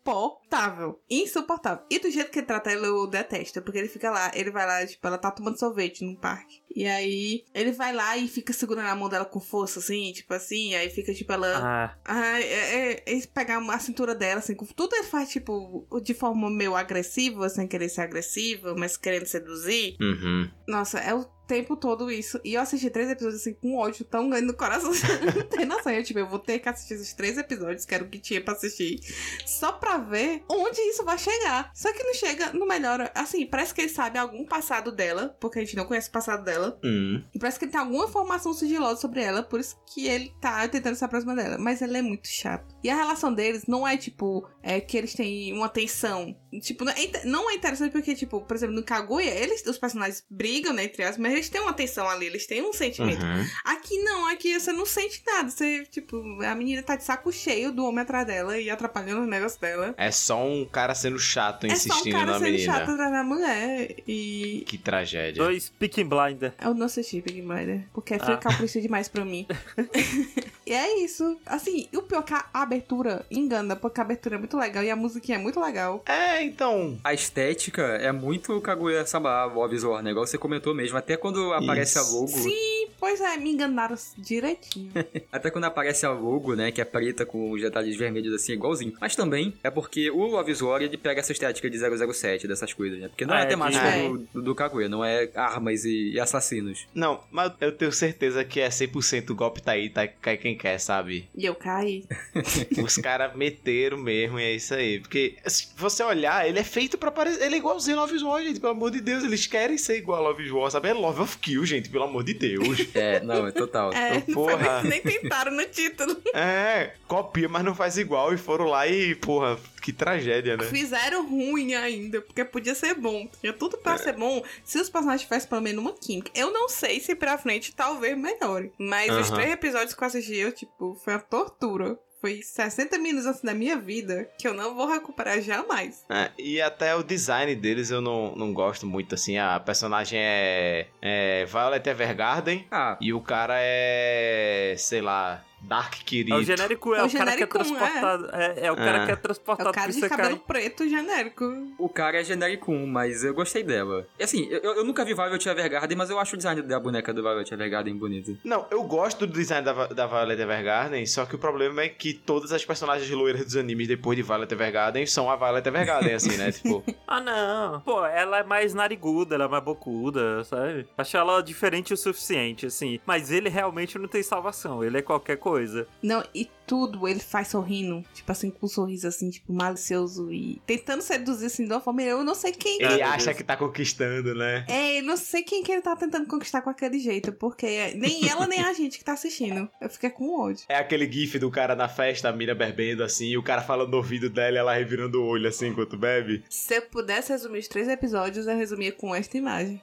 insuportável. Insuportável. E do jeito que ele trata ela, eu detesto, porque ele fica lá, ele vai lá, tipo, ela tá tomando sorvete num parque. E aí, ele vai lá e fica segurando a mão dela com força, assim, tipo assim, aí fica, tipo, ela... Ah, Ah, é, é, é pegar a cintura dela, assim, com tudo ele faz, tipo, de forma meio agressiva, sem querer ser agressiva, mas querendo seduzir. Uhum. Nossa, é o tempo todo isso. E eu assisti três episódios, assim, com ódio tão grande no coração. Não tem noção. Eu, tipo, eu vou ter que assistir esses três episódios, que era o que tinha pra assistir, só pra ver onde isso vai chegar. Só que não chega, não melhora. Assim, parece que ele sabe algum passado dela, porque a gente não conhece o passado dela. Hum. E parece que ele tem alguma informação sigilosa sobre ela, por isso que ele tá tentando se aproximar dela. Mas ele é muito chato. E a relação deles não é, tipo, é que eles têm uma tensão. Tipo, não é, não é interessante porque, tipo, por exemplo, no Kaguya, eles, os personagens brigam, né, entre aspas, mas eles têm uma tensão ali, eles têm um sentimento. Uhum. Aqui não, aqui você não sente nada. Você, tipo, a menina tá de saco cheio do homem atrás dela e atrapalhando os negócios dela. É só um cara sendo chato É só um insistindo cara na sendo menina. chato atrás da mulher. E. Que tragédia. dois Picking Blinder. Eu não assisti Big Brother, porque é Ah. capricho demais pra mim. e é isso. Assim, e o pior é que a abertura engana, porque a abertura é muito legal e a musiquinha é muito legal. É, então. A estética é muito Kaguya-sama, o visual, né? Igual você comentou mesmo. Até quando aparece a Isso. logo... Sim, pois é, me enganaram direitinho. Até quando aparece a logo, né? Que é preta com os detalhes vermelhos assim, igualzinho. Mas também é porque o Avisor ele pega essa estética de 007, dessas coisas, né? Porque não Ah, é é a temática de- do, do, do Kaguya, não é armas e, e assassinos. Não, mas eu tenho certeza que é 100% golpe tá aí, tá, cai quem quer, sabe? e eu caí. Os caras meteram mesmo e é isso aí. Porque se você olhar, ele é feito pra parecer. Ele é igualzinho ao Love is War, gente, pelo amor de Deus. Eles querem ser igual ao Love is War, sabe? É Love of Kill, gente, pelo amor de Deus. É, não, é total. É, foi Porra. nem, nem tentaram no título. é, copia, mas não faz igual. E foram lá e, porra, que tragédia, né? Fizeram ruim ainda, porque podia ser bom. Tinha tudo pra ser bom se os personagens tivessem pelo menos uma química. Eu não sei se pra frente talvez melhore. Mas os Aham. três episódios que eu assisti, eu, tipo, foi uma tortura. Foi 60 minutos assim da minha vida que eu não vou recuperar jamais. É, e até o design deles eu não, não gosto muito, assim. A personagem é, é Violet Evergarden Ah, e o cara é, sei lá, Dark Kirito. É o genérico, é, É o o, cara que é é. transportado. É, é o cara É. que é É transportado o cara de cabelo preto genérico. o cara é genérico 1, mas eu gostei dela. E assim, eu, eu nunca vi Violet Evergarden, mas eu acho o design da boneca do Violet Evergarden bonito. Não, eu gosto do design da, da Violet Evergarden, só que o problema é que todas as personagens loiras dos animes depois de Violet Evergarden são a Violet Evergarden, assim, né? Tipo, Ah, não. Pô, ela é mais nariguda, ela é mais bocuda, sabe? Acho ela diferente o suficiente, assim. Mas ele realmente não tem salvação. Ele é qualquer coisa. Coisa. Não, e tudo ele faz sorrindo, tipo assim, com um sorriso assim, tipo, malicioso e tentando seduzir assim de uma forma. Eu não sei quem. Ele acha Deus. que tá conquistando, né? É, eu não sei quem que ele tá tentando conquistar com aquele jeito, porque nem ela nem a gente que tá assistindo. Eu fiquei com ódio. É aquele gif do cara na festa, a mina bebendo assim, e o cara falando no ouvido dela e ela revirando o olho assim enquanto bebe. Se eu pudesse resumir os três episódios, eu resumia com esta imagem.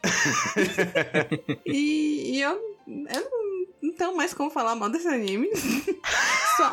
e, e eu, eu não, tenho mais como falar mal desse anime. só,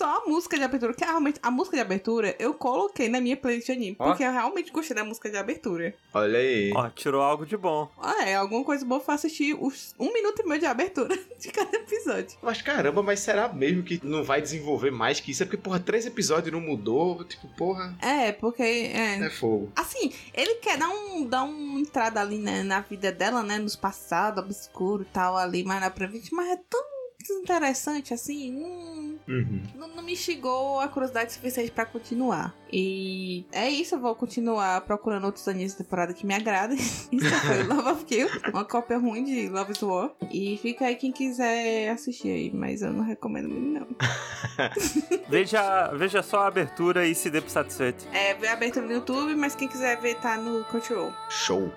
só a música de abertura, que realmente a música de abertura eu coloquei na minha playlist de anime, Ó. porque eu realmente gostei da música de abertura. Olha aí. Ó, tirou algo de bom. Ah, é, alguma coisa boa foi assistir os um minuto e meio de abertura de cada episódio. Mas caramba, mas será mesmo que não vai desenvolver mais que isso? É porque, porra, três episódios e não mudou. Tipo, porra, É, porque. É, é fogo. Assim, ele quer dar, um, dar uma entrada ali né, na vida dela, né? Nos passados, obscuro e tal, ali mais na frente, mas é tão desinteressante assim. hum, Uhum. não, não me instigou a curiosidade suficiente pra continuar. E é isso, eu vou continuar procurando outros animes da temporada que me agradem. Isso foi Love of Kill, uma cópia ruim de Love is War. E fica aí quem quiser assistir aí, mas eu não recomendo muito, não. Veja, veja só a abertura e se dê por satisfeito. É, vê a abertura no YouTube, mas quem quiser ver tá no Crunchyroll. Show.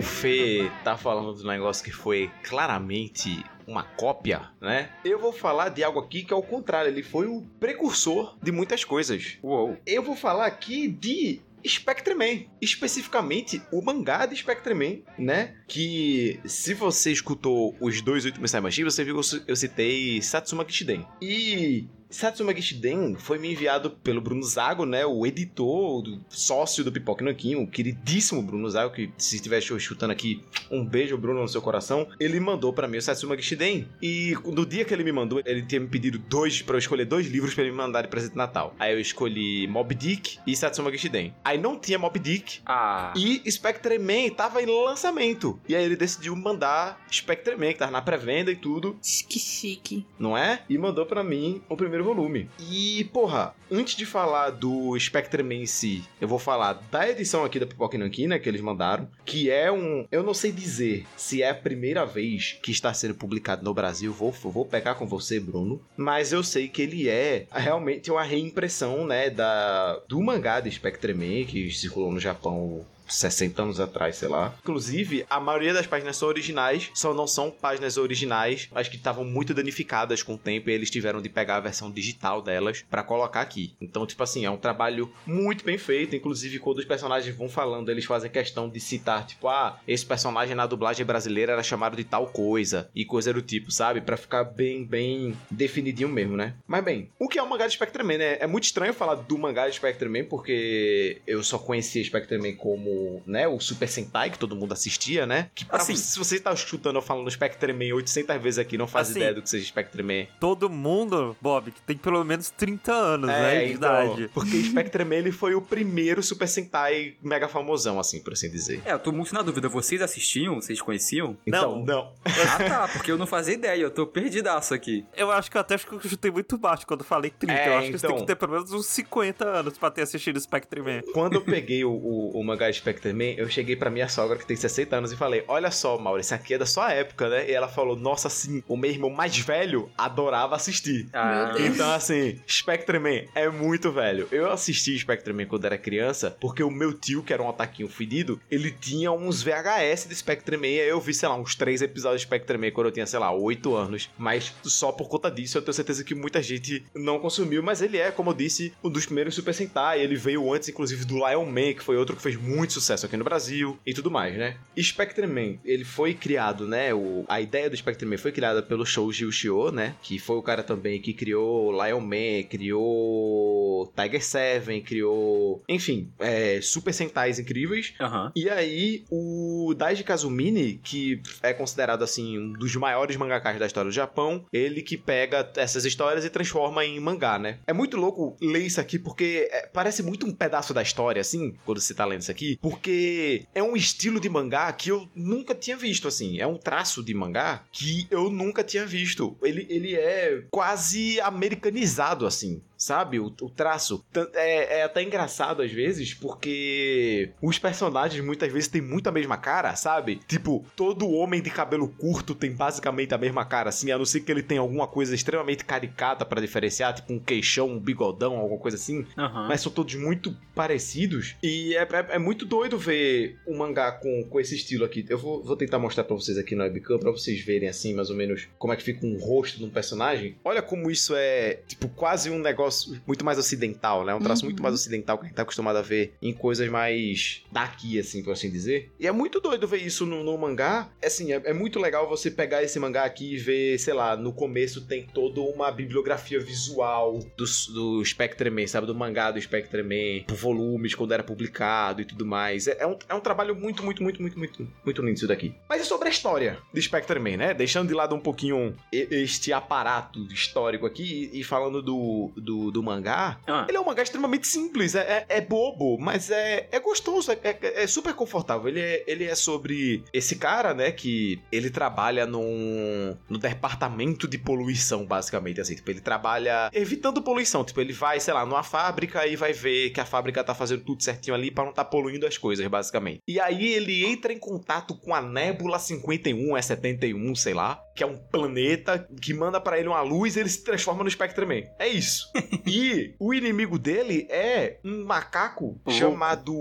O Fê tá falando do negócio que foi claramente uma cópia, né? Eu vou falar de algo aqui que é o contrário, ele foi o precursor de muitas coisas. Uou. Eu vou falar aqui de Spectre Man, especificamente o mangá de Spectre Man, né? Que se você escutou os dois últimos Saimashi, você viu que eu- eu citei Satsuma Kishiden. E Satsuma Kishiden foi me enviado pelo Bruno Zago, né? O editor, do sócio do Pipoque Nanquinho, o queridíssimo Bruno Zago, que se estiver escutando aqui, um beijo, Bruno, no seu coração. Ele mandou pra mim o Satsuma Kishiden. E no dia que ele me mandou, ele tinha me pedido dois, pra eu escolher dois livros pra ele me mandar de presente de Natal. Aí eu escolhi Mob Dick e Satsuma Kishiden. Aí não tinha Mob Dick, Ah. e Spectre Man tava em lançamento. E aí ele decidiu mandar Spectre Man, que tava na pré-venda e tudo, Que chique. não é? E mandou pra mim o primeiro volume. E, porra, antes de falar do Spectre Man em si, eu vou falar da edição aqui da Pipoca né, que eles mandaram, que é um... Eu não sei dizer se é a primeira vez que está sendo publicado no Brasil, vou, vou pegar com você, Bruno, mas eu sei que ele é realmente uma reimpressão, né, da, do mangá de Spectre Man, que circulou no Japão 60 anos atrás, sei lá. Inclusive, a maioria das páginas são originais, só não são páginas originais, mas que estavam muito danificadas com o tempo e eles tiveram de pegar a versão digital delas pra colocar aqui. Então, tipo assim, é um trabalho muito bem feito. Inclusive, quando os personagens vão falando, eles fazem questão de citar, tipo, ah, esse personagem na dublagem brasileira era chamado de tal coisa e coisa do tipo, sabe? Pra ficar bem, bem definidinho mesmo, né? Mas bem, o que é o mangá de Spectre Man, né? É muito estranho falar do mangá de Spectre Man porque eu só conhecia Spectre Man como, né, o Super Sentai que todo mundo assistia, né? Que pra Assim- você- se você tá escutando eu falando Spectre Man 800 vezes aqui, não faz Assim, ideia do que seja Spectre Man. Todo mundo, Bob, que tem pelo menos 30 anos, né? De então, idade. porque Spectre Man ele foi o primeiro Super Sentai mega famosão, assim, por assim dizer. É, eu tô muito na dúvida. Vocês assistiam? Vocês conheciam? Então, Não. não. Ah, tá. Porque eu não fazia ideia. Eu tô perdidaço aqui. Eu acho que eu até acho que eu chutei muito baixo quando falei 30. É, eu acho que você tem então. que ter pelo menos uns 50 anos pra ter assistido Spectre Man. Quando eu peguei o, o, o mangá de Man, eu cheguei pra minha sogra, que tem 60 anos, e falei: Olha só, Mauro, esse aqui é da sua época, né? E ela falou: Nossa, sim, o meu irmão mais velho adorava assistir. Ah. Então, assim, Spectre Man é muito velho. Eu assisti Spectre Man quando era criança, porque o meu tio, que era um ataquinho fedido, ele tinha uns VHS de Spectre Man, e aí eu vi, sei lá, uns três episódios de Spectre Man quando eu tinha, sei lá, 8 anos. Mas só por conta disso, eu tenho certeza que muita gente não consumiu, mas ele é, como eu disse, um dos primeiros Super Sentai. Ele veio antes, inclusive, do Lion Man, que foi outro que fez muito sucesso aqui no Brasil e tudo mais, né? Spectreman, ele foi criado, né? O, a ideia do Spectreman foi criada pelo Shouji Ushio, né? Que foi o cara também que criou Lion Man, criou Tiger Seven, criou... Enfim, é, Super Sentais incríveis. Aham. E aí, o Daiji Kazumini, que é considerado, assim, um dos maiores mangakas da história do Japão, ele que pega essas histórias e transforma em mangá, né? É muito louco ler isso aqui, porque é, parece muito um pedaço da história, assim, quando você tá lendo isso aqui, porque é um estilo de mangá que eu nunca tinha visto, assim. É um traço de mangá que eu nunca tinha visto. Ele, ele é quase americanizado, assim sabe? O, o traço. É, é até engraçado às vezes, porque os personagens muitas vezes têm muito a mesma cara, sabe? Tipo, todo homem de cabelo curto tem basicamente a mesma cara, assim, a não ser que ele tenha alguma coisa extremamente caricata pra diferenciar, tipo um queixão, um bigodão, alguma coisa assim. Aham. Mas são todos muito parecidos. E é, é- é muito doido ver um mangá com, com esse estilo aqui. Eu vou, vou tentar mostrar pra vocês aqui no webcam, pra vocês verem assim, mais ou menos, como é que fica um rosto de um personagem. Olha como isso é, tipo, quase um negócio muito mais ocidental, né? Um traço Uhum. muito mais ocidental que a gente tá acostumado a ver em coisas mais daqui, assim, por assim dizer. E é muito doido ver isso no, no mangá. Assim, é, é muito legal você pegar esse mangá aqui e ver, sei lá, no começo tem toda uma bibliografia visual do, do Spectreman, sabe? Do mangá do Spectreman, por volumes, quando era publicado e tudo mais. É, é um, é um trabalho muito, muito, muito, muito, muito, muito lindo isso daqui. Mas e sobre a história de Spectreman, né? Deixando de lado um pouquinho este aparato histórico aqui e, e falando do, do, do mangá, Ah, ele é um mangá extremamente simples, é, é, é bobo, mas é, é gostoso, é, é- é super confortável. Ele é, ele é sobre esse cara, né, que ele trabalha num, no departamento de poluição, basicamente, assim. Tipo, ele trabalha evitando poluição. Tipo, ele vai, sei lá, numa fábrica e vai ver que a fábrica tá fazendo tudo certinho ali pra não tá poluindo as coisas, basicamente. E aí ele entra em contato com a Nébula 51, é 71, sei lá, que é um planeta que manda pra ele uma luz e ele se transforma no Spectreman. É isso. E o inimigo dele é um macaco Uhum. chamado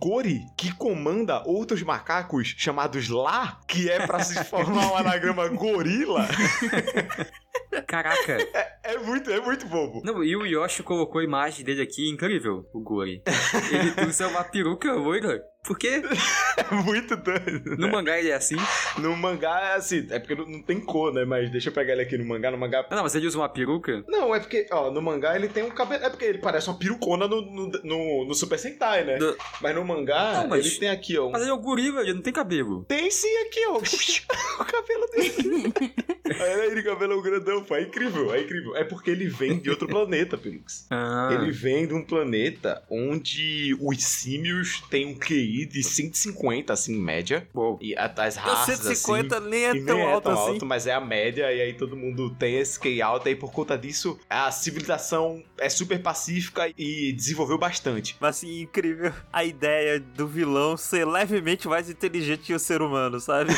Gori, que comanda outros macacos chamados Lá, que é pra se formar um anagrama gorila. caraca. É muito, é muito bobo. Não, e o Yoshi colocou a imagem dele aqui, incrível, o Gori. Ele usa uma peruca loira. Por quê? É muito doido. No mangá ele é assim? No mangá é assim, é porque não tem cor, né? Mas deixa eu pegar ele aqui no mangá. No mangá Ah, não, mas ele usa uma peruca? Não, é porque, ó, no mangá ele tem um cabelo. É porque ele parece uma perucona no, no, no, no Super Sentai, né? Do- Mas no mangá, Não, mas- ele tem aqui, ó. um- Mas ele é o gorila, ele não tem cabelo. Tem sim aqui, ó. o cabelo dele. Olha aí, cabelo grandão, pô. É incrível, é incrível. É porque ele vem de outro planeta, Pelix. Ah, Ele vem de um planeta onde os símios têm um QI de 150, assim, em média. Uou. E as raças, 150 assim... nem é tão nem alto é tão assim. alto, mas é a média, e aí todo mundo tem esse QI alto, e por conta disso, a civilização é super pacífica e desenvolveu bastante. Mas assim, incrível a ideia do vilão ser levemente mais inteligente que o ser humano, sabe?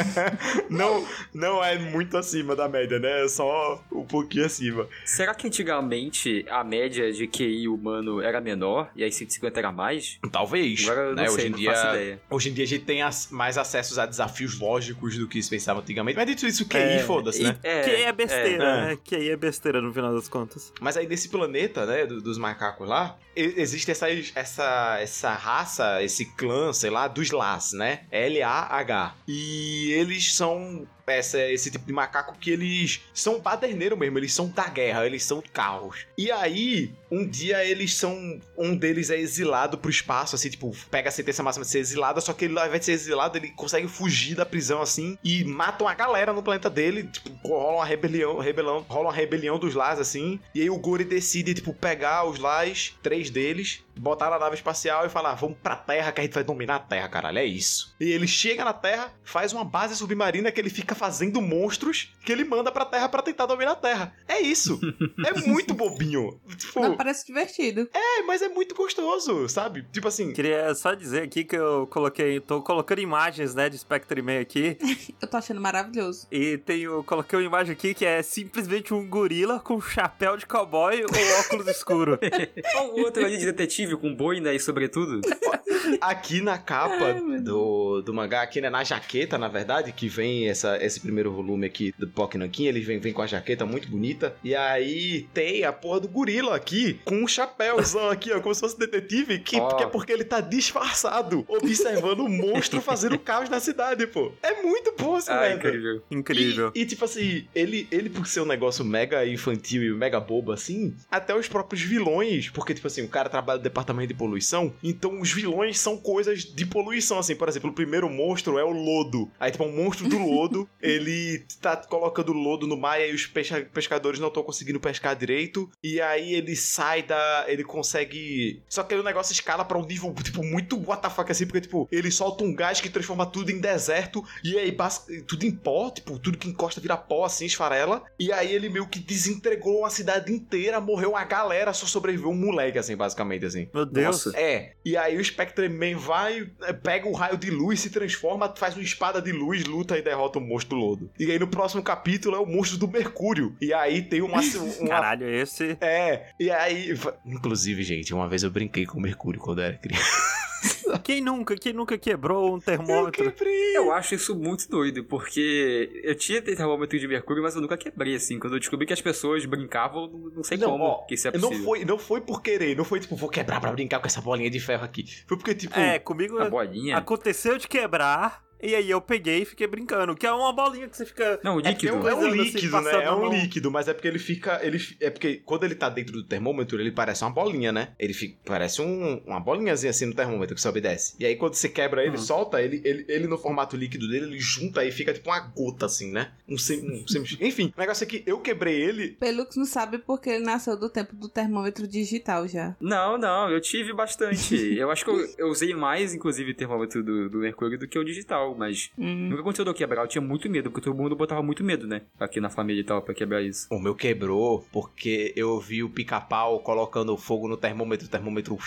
não, não é muito acima da média, né? É só um pouquinho acima. Será que antigamente a média de QI humano era menor e aí 150 era mais? Talvez. Agora não né? sei, hoje, em dia, hoje em dia a gente tem as- mais acessos a desafios lógicos do que se pensava antigamente. Mas dito isso, QI, É, foda-se, né? É, que aí é besteira, é. né? Que aí é besteira no final das contas. Mas aí nesse planeta, né, do- dos macacos lá, existe essa, essa, essa raça, esse clã, sei lá, dos Las, né? L-A-H. E eles são essa, esse tipo de macaco que eles são baderneiro mesmo, eles são da guerra, eles são carros. E aí, um dia eles são. Um deles é exilado pro espaço, assim, tipo, pega a sentença máxima de ser exilado, só que ele, ao invés de ser exilado, ele consegue fugir da prisão, assim, e mata uma galera no planeta dele, tipo, rola uma rebelião, rebelião rola uma rebelião dos Lás, assim, e aí o Gori decide, tipo, pegar os Lás, três deles, botar na nave espacial e falar, vamos pra Terra que a gente vai dominar a Terra, caralho, é isso. E ele chega na Terra, faz uma base submarina que ele fica fazendo monstros que ele manda pra Terra pra tentar dominar a Terra. É isso. é muito bobinho. Tipo, Não, parece divertido. é, mas é muito gostoso, sabe? Tipo assim, Queria só dizer aqui que eu coloquei, tô colocando imagens, né, de Spectre Man aqui, Eu tô achando maravilhoso. e tenho, coloquei uma imagem aqui que é simplesmente um gorila com chapéu de cowboy ou óculos escuro. Olha o outro ali de detetive com boina e sobretudo. aqui na capa do, do mangá, aqui né, na jaqueta, na verdade, que vem essa, esse primeiro volume aqui do Pokinankin, ele vem, vem com a jaqueta muito bonita. E aí tem a porra do gorila aqui, com um chapéuzão aqui, ó, como se fosse detetive, que, Ó. que é porque ele tá disfarçado, observando o monstro fazendo caos na cidade, pô. É muito bom esse Ah, incrível. Incrível. E, e, tipo assim, ele, ele por ser um negócio mega infantil e mega bobo assim, até os próprios vilões, porque, tipo assim, o cara trabalha departamento de poluição, então os vilões são coisas de poluição, assim. Por exemplo, o primeiro monstro é o lodo. Aí, tipo, um monstro do lodo, ele tá colocando lodo no mar e aí os pesca- pescadores não estão conseguindo pescar direito. E aí ele sai da. Ele consegue. Só que aí o negócio escala pra um nível, tipo, muito WTF assim, porque, tipo, ele solta um gás que transforma tudo em deserto e aí tudo em pó, tipo, tudo que encosta vira pó, assim, esfarela. E aí ele meio que desentregou uma cidade inteira, morreu uma galera, só sobreviveu um moleque, assim, basicamente, assim. Meu Deus. Nossa. É, e aí o Spectre Man vai, pega o raio de luz, se transforma, faz uma espada de luz, luta e derrota o monstro lodo. E aí no próximo capítulo é o monstro do Mercúrio. E aí tem uma. uma Caralho, esse. é, e aí. Inclusive, gente, uma vez eu brinquei com o Mercúrio quando eu era criança. Quem nunca, quem nunca quebrou um termômetro? Eu quebrei. Eu acho isso muito doido, porque eu tinha termômetro de mercúrio, mas eu nunca quebrei, assim. Quando eu descobri que as pessoas brincavam, não- não sei Não, como ó, que isso é possível. não foi, não foi por querer, não foi tipo, vou quebrar pra brincar com essa bolinha de ferro aqui. Foi porque, tipo. É, comigo A bolinha. aconteceu de quebrar. E aí eu peguei e fiquei brincando. Que é uma bolinha que você fica. Não, o É, porque é líquido. um, é um Coisando assim, líquido, né? É a um líquido, mas é porque ele fica. Ele, é porque quando ele tá dentro do termômetro, ele parece uma bolinha, né? Ele fica, parece um, uma bolinhazinha assim no termômetro que sobe e desce. E aí quando você quebra ele, Uhum. solta, ele, ele, ele no formato líquido dele, ele junta e fica tipo uma gota assim, né? Um, sem, um semi- Enfim, o negócio é que eu quebrei ele. Pelux não sabe porque ele nasceu do tempo do termômetro digital já. Não, não, eu tive bastante. eu acho que eu, eu usei mais, inclusive, termômetro do, do mercúrio do que o digital, mas Hum. nunca aconteceu de eu quebrar. Eu tinha muito medo, porque todo mundo botava muito medo, né? Aqui na família e tal, pra quebrar isso. O meu quebrou porque eu vi o pica-pau colocando fogo no termômetro, o termômetro.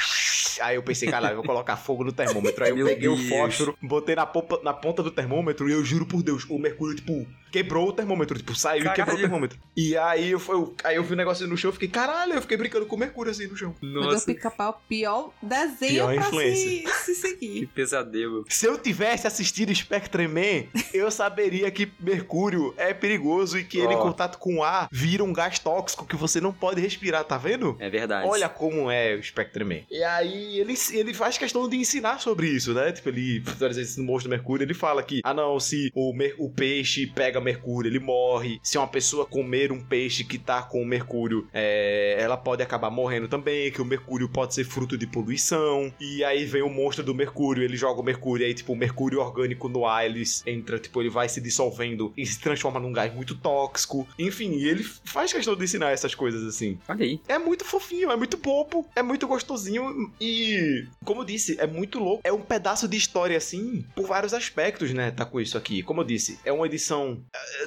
Aí eu pensei, caralho, eu vou colocar fogo no termômetro. Aí eu Meu peguei o Deus. fósforo, botei na, popa- na ponta do termômetro e eu juro por Deus, o mercúrio, tipo, quebrou o termômetro, tipo, saiu e Caralho. quebrou o termômetro. E aí eu, fui- eu- aí eu vi o negócio no chão, eu fiquei, caralho, eu fiquei brincando com o mercúrio assim no chão. Mas o Nossa, pica-pau, pior desenho Pior pra se, influência. se que seguir. pesadelo. Se eu tivesse assistido Spectre Man, eu saberia que Mercúrio é perigoso e que ele, em contato com ar, vira um gás tóxico que você não pode respirar, tá vendo? É verdade. Olha como é o Spectre Man. E aí ele, ele faz questão de ensinar sobre isso, né? Tipo, ele, às vezes no Monstro do Mercúrio, ele fala que, ah não, se o, mer- o peixe pega mercúrio, ele morre. Se uma pessoa comer um peixe que tá com mercúrio, é, ela pode acabar morrendo também, que o mercúrio pode ser fruto de poluição. E aí vem o monstro do mercúrio, ele joga o mercúrio, e aí tipo, o mercúrio orgânico no ar, ele entra, tipo, ele vai se dissolvendo e se transforma num gás muito tóxico. Enfim, e ele faz questão de ensinar essas coisas assim. Olha aí. É muito fofinho, é muito bobo, é muito gostosinho e, como eu disse, é muito louco. É um pedaço de história, assim, por vários aspectos, né? Tá com isso aqui. Como eu disse, é uma edição.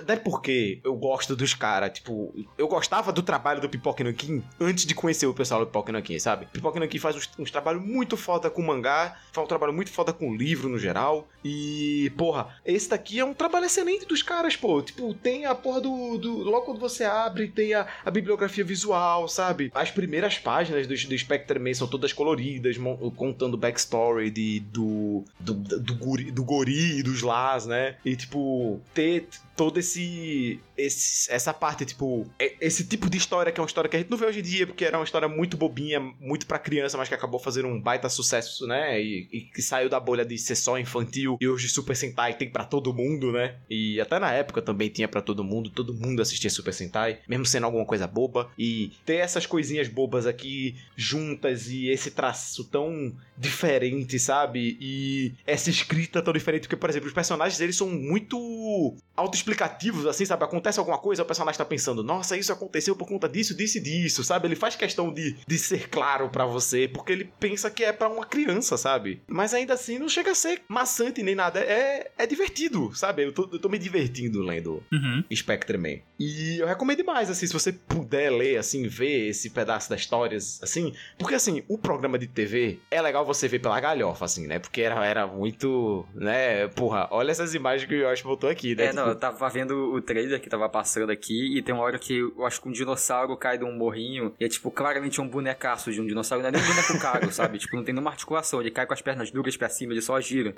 Não é porque eu gosto dos caras, tipo, eu gostava do trabalho do Pipoca Nankin antes de conhecer o pessoal do Pipoca Nankin, sabe? Pipoca Nankin faz uns, uns trabalhos muito foda com mangá, faz um trabalho muito foda com livro no geral. E, porra, esse daqui é um trabalho excelente dos caras, pô. Tipo, tem a porra do. do logo quando você abre, tem a, a bibliografia visual, sabe? As primeiras páginas do, do Spectre Man são todas coloridas, contando backstory de, do, do, do, guri, do gori e dos Lás, né? E, tipo, ter todo esse, esse essa parte tipo é- esse tipo de história que é uma história que a gente não vê hoje em dia porque era uma história muito bobinha muito pra criança mas que acabou fazendo um baita sucesso né? E, e que saiu da bolha de ser só infantil e hoje Super Sentai tem pra todo mundo né? E até na época também tinha pra todo mundo todo mundo assistia Super Sentai mesmo sendo alguma coisa boba. E ter essas coisinhas bobas aqui juntas e esse traço tão diferente sabe? E essa escrita tão diferente porque por exemplo os personagens eles são muito autoexplicativos, assim, sabe? Acontece alguma coisa, o personagem tá pensando, nossa, isso aconteceu por conta disso, disso e disso, sabe? Ele faz questão de, de ser claro pra você, porque ele pensa que é pra uma criança, sabe? Mas ainda assim não chega a ser maçante nem nada, é, é divertido, sabe? Eu tô, eu tô me divertindo lendo Uhum. Spectre Man. E eu recomendo demais, assim, se você puder ler, assim, ver esse pedaço das histórias, assim, porque, assim, o programa de TV é legal você ver pela galhofa, assim, né? Porque era, era muito, né? Porra, olha essas imagens que o Yoshi botou aqui, né? É, Tipo, não, tá tava vendo o trailer que tava passando aqui e tem uma hora que eu acho que um dinossauro cai de um morrinho e é tipo claramente um bonecaço de um dinossauro, não é nem um boneco caro, sabe? Tipo, não tem nenhuma articulação, ele cai com as pernas duras pra cima, ele só gira.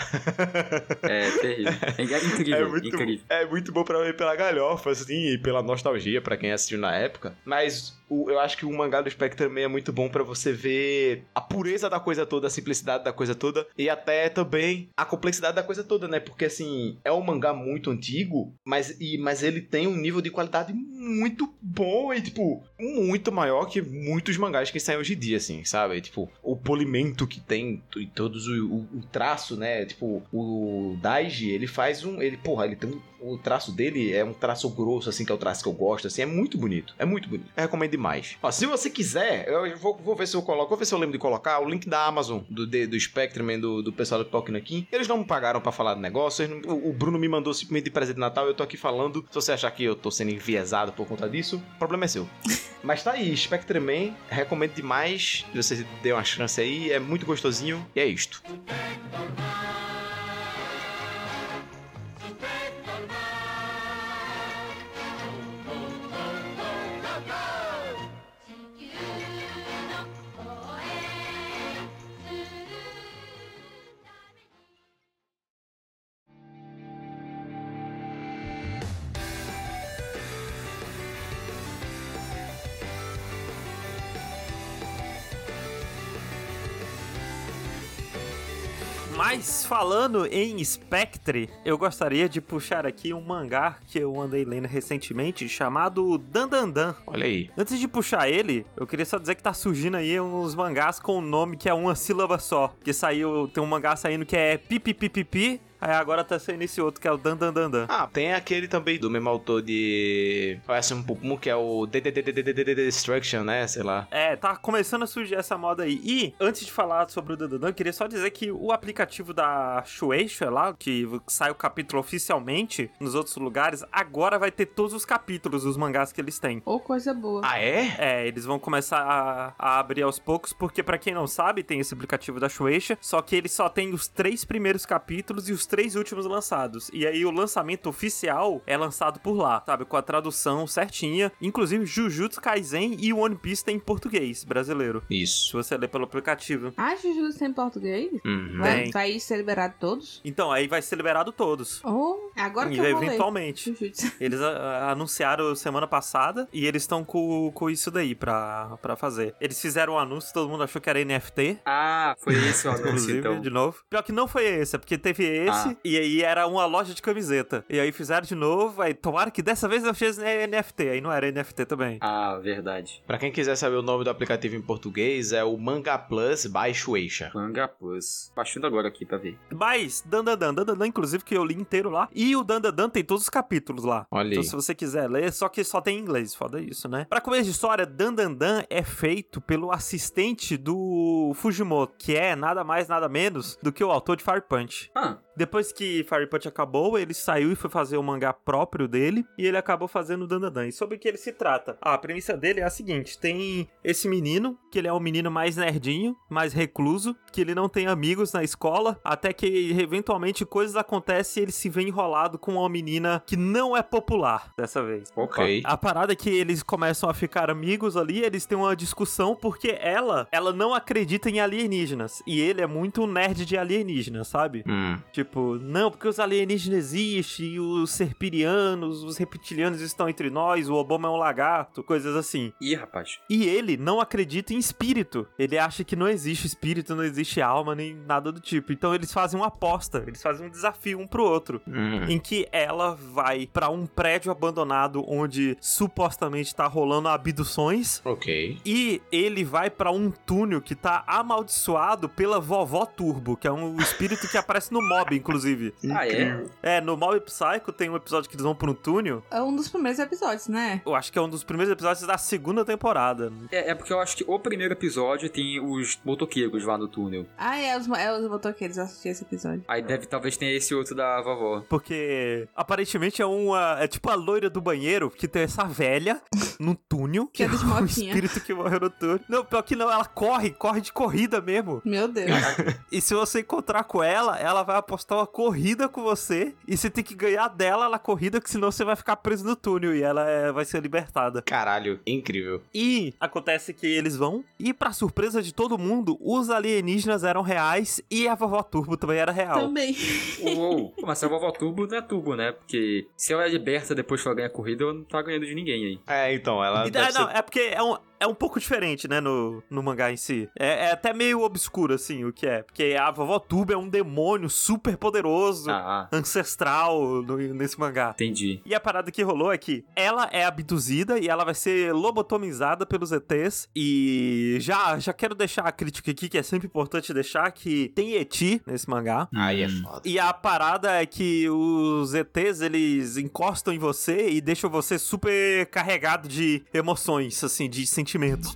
É terrível. É incrível, É muito, incrível. é muito bom pra ver pela galhofa, assim, e pela nostalgia pra quem assistiu na época. Mas o- eu acho que o mangá do Spectre também é muito bom pra você ver a pureza da coisa toda, a simplicidade da coisa toda e até também a complexidade da coisa toda, né? Porque assim, é um mangá muito antigo, mas, e, mas ele tem um nível de qualidade muito bom e, tipo, muito maior que muitos mangás que saem hoje em dia, assim, sabe? E, tipo, o polimento que tem e todos o, o- o traço, né? Tipo, o Daiji, ele faz um. Ele, porra, ele tem um. O traço dele é um traço grosso, assim, que é o traço que eu gosto, assim, é muito bonito. É muito bonito. Eu recomendo demais. Ó, se você quiser, eu vou, vou ver se eu coloco, vou ver se eu lembro de colocar o link da Amazon, do, de- do Spectrum, do, do pessoal do Talking Aqui. Eles não me pagaram pra falar do negócio, não- o, o Bruno me mandou simplesmente de presente de Natal, eu tô aqui falando. Se você achar que eu tô sendo enviesado por conta disso, o problema é seu. Mas tá aí, Spectre Man, recomendo demais. Se você der uma chance aí, é muito gostosinho. E é isto. Mas falando em Spectre, eu gostaria de puxar aqui um mangá que eu andei lendo recentemente chamado Dandandan. Olha aí. Antes de puxar ele, eu queria só dizer que tá surgindo aí uns mangás com um nome que é uma sílaba só. Que saiu, tem um mangá saindo que é pipipipipi, aí agora tá saindo esse outro que é o Dandandandan. Ah, tem aquele também do mesmo autor de. Parece um pouco que é o Destruction, né? Sei lá. É, tá começando a surgir essa moda aí. E, antes de falar sobre o Dandandan, eu queria só dizer que o aplicativo da Shueisha lá, que sai o capítulo oficialmente nos outros lugares, agora vai ter todos os capítulos dos mangás que eles têm. Ou coisa boa. Ah, é? É, eles vão começar a, a abrir aos poucos, porque pra quem não sabe, tem esse aplicativo da Shueisha, só que ele só tem os três primeiros capítulos e os três últimos lançados. E aí o lançamento oficial é lançado por lá, sabe? Com a tradução certinha. Inclusive, Jujutsu Kaisen e One Piece tem em português brasileiro. Se Isso. você ler pelo aplicativo. Ah, Jujutsu tem em português? Uhum. Vai, ser liberado todos? Então, aí vai ser liberado todos. Oh, agora que E eu vou ler. eventualmente. Jujutsu. Eles ah, anunciaram semana passada e eles estão com, com isso daí pra, pra fazer. Eles fizeram um anúncio, todo mundo achou que era NFT. Ah, foi esse o anúncio, Inclusive, então. de novo. Pior que não foi esse, é porque teve esse E aí era uma loja de camiseta. E aí fizeram de novo, aí tomara que dessa vez eu fiz NFT. Aí não era NFT também. Ah, verdade. Pra quem quiser saber o nome do aplicativo em português, é o Manga Plus by Shueisha. Manga Plus. Baixando agora aqui pra ver. Mas, Dandadan, Dandadan, inclusive, que eu li inteiro lá. E o Dandadan tem todos os capítulos lá. Olha Então, aí. se você quiser ler, só que só tem em inglês, foda isso, né? Pra começo de história, Dandandan é feito pelo assistente do Fujimoto, que é nada mais, nada menos do que o autor de Fire Punch. Ah, Depois que Fire Punch acabou, ele saiu e foi fazer o mangá próprio dele, e ele acabou fazendo o Dandadan. E sobre o que ele se trata? Ah, a premissa dele é a seguinte: tem esse menino, que ele é o menino mais nerdinho, mais recluso, que ele não tem amigos na escola, até que eventualmente coisas acontecem e ele se vê enrolado com uma menina que não é popular dessa vez. Ok. A parada é que eles começam a ficar amigos ali, eles têm uma discussão porque ela, ela não acredita em alienígenas. E ele é muito nerd de alienígenas, sabe? Hum. Tipo, não, porque os alienígenas existem, e os serpirianos, os reptilianos estão entre nós, o Obama é um lagarto, coisas assim. ih, rapaz. E ele não acredita em espírito. Ele acha que não existe espírito, não existe alma, nem nada do tipo. Então eles fazem uma aposta, eles fazem um desafio um pro outro Hum. em que ela vai pra um prédio abandonado onde supostamente tá rolando abduções Ok. e ele vai pra um túnel que tá amaldiçoado pela vovó Turbo, que é um espírito que aparece no Mob, inclusive. Ah, é? É, no Mob Psycho tem um episódio que eles vão pra um túnel. É um dos primeiros episódios, né? Eu acho que é um dos primeiros episódios da segunda temporada. é? É porque eu acho que o primeiro episódio tem os motoqueiros lá no túnel. Ah, é, os, é os motoqueiros, eu assisti esse episódio. Aí deve, talvez tenha esse outro da vovó. Porque aparentemente é uma. É tipo a loira do banheiro que tem essa velha num túnel. Que é de um motinha. espírito que morreu no túnel. Não, pior que não, ela corre, corre de corrida mesmo. Meu Deus. E se você encontrar com ela, ela vai apostar apostar uma corrida com você e você tem que ganhar dela na corrida, que senão você vai ficar preso no túnel e ela é- vai ser libertada. Caralho, incrível. E acontece que eles vão, e pra surpresa de todo mundo, os alienígenas eram reais e a vovó Turbo também era real. Também. Uou. Mas se a vovó turbo não é turbo, né? Porque se ela é liberta depois que ela ganha a corrida, ela não tá ganhando de ninguém aí. É, então, ela. E, não, ser- é porque é um, é um pouco diferente, né, no, no mangá em si. É, é até meio obscuro, assim, o que é. Porque a vovó Turbo é um demônio super poderoso, Ah, ah, ancestral no- nesse mangá. entendi. E a parada que rolou é que ela é abduzida e ela vai ser lobotomizada pelos ETs. E já, já quero deixar a crítica aqui, que é sempre importante deixar, que tem Eti nesse mangá. Aí é Hum. foda. E a parada é que os ETs, eles encostam em você e deixam você super carregado de emoções, assim, de sentimentos.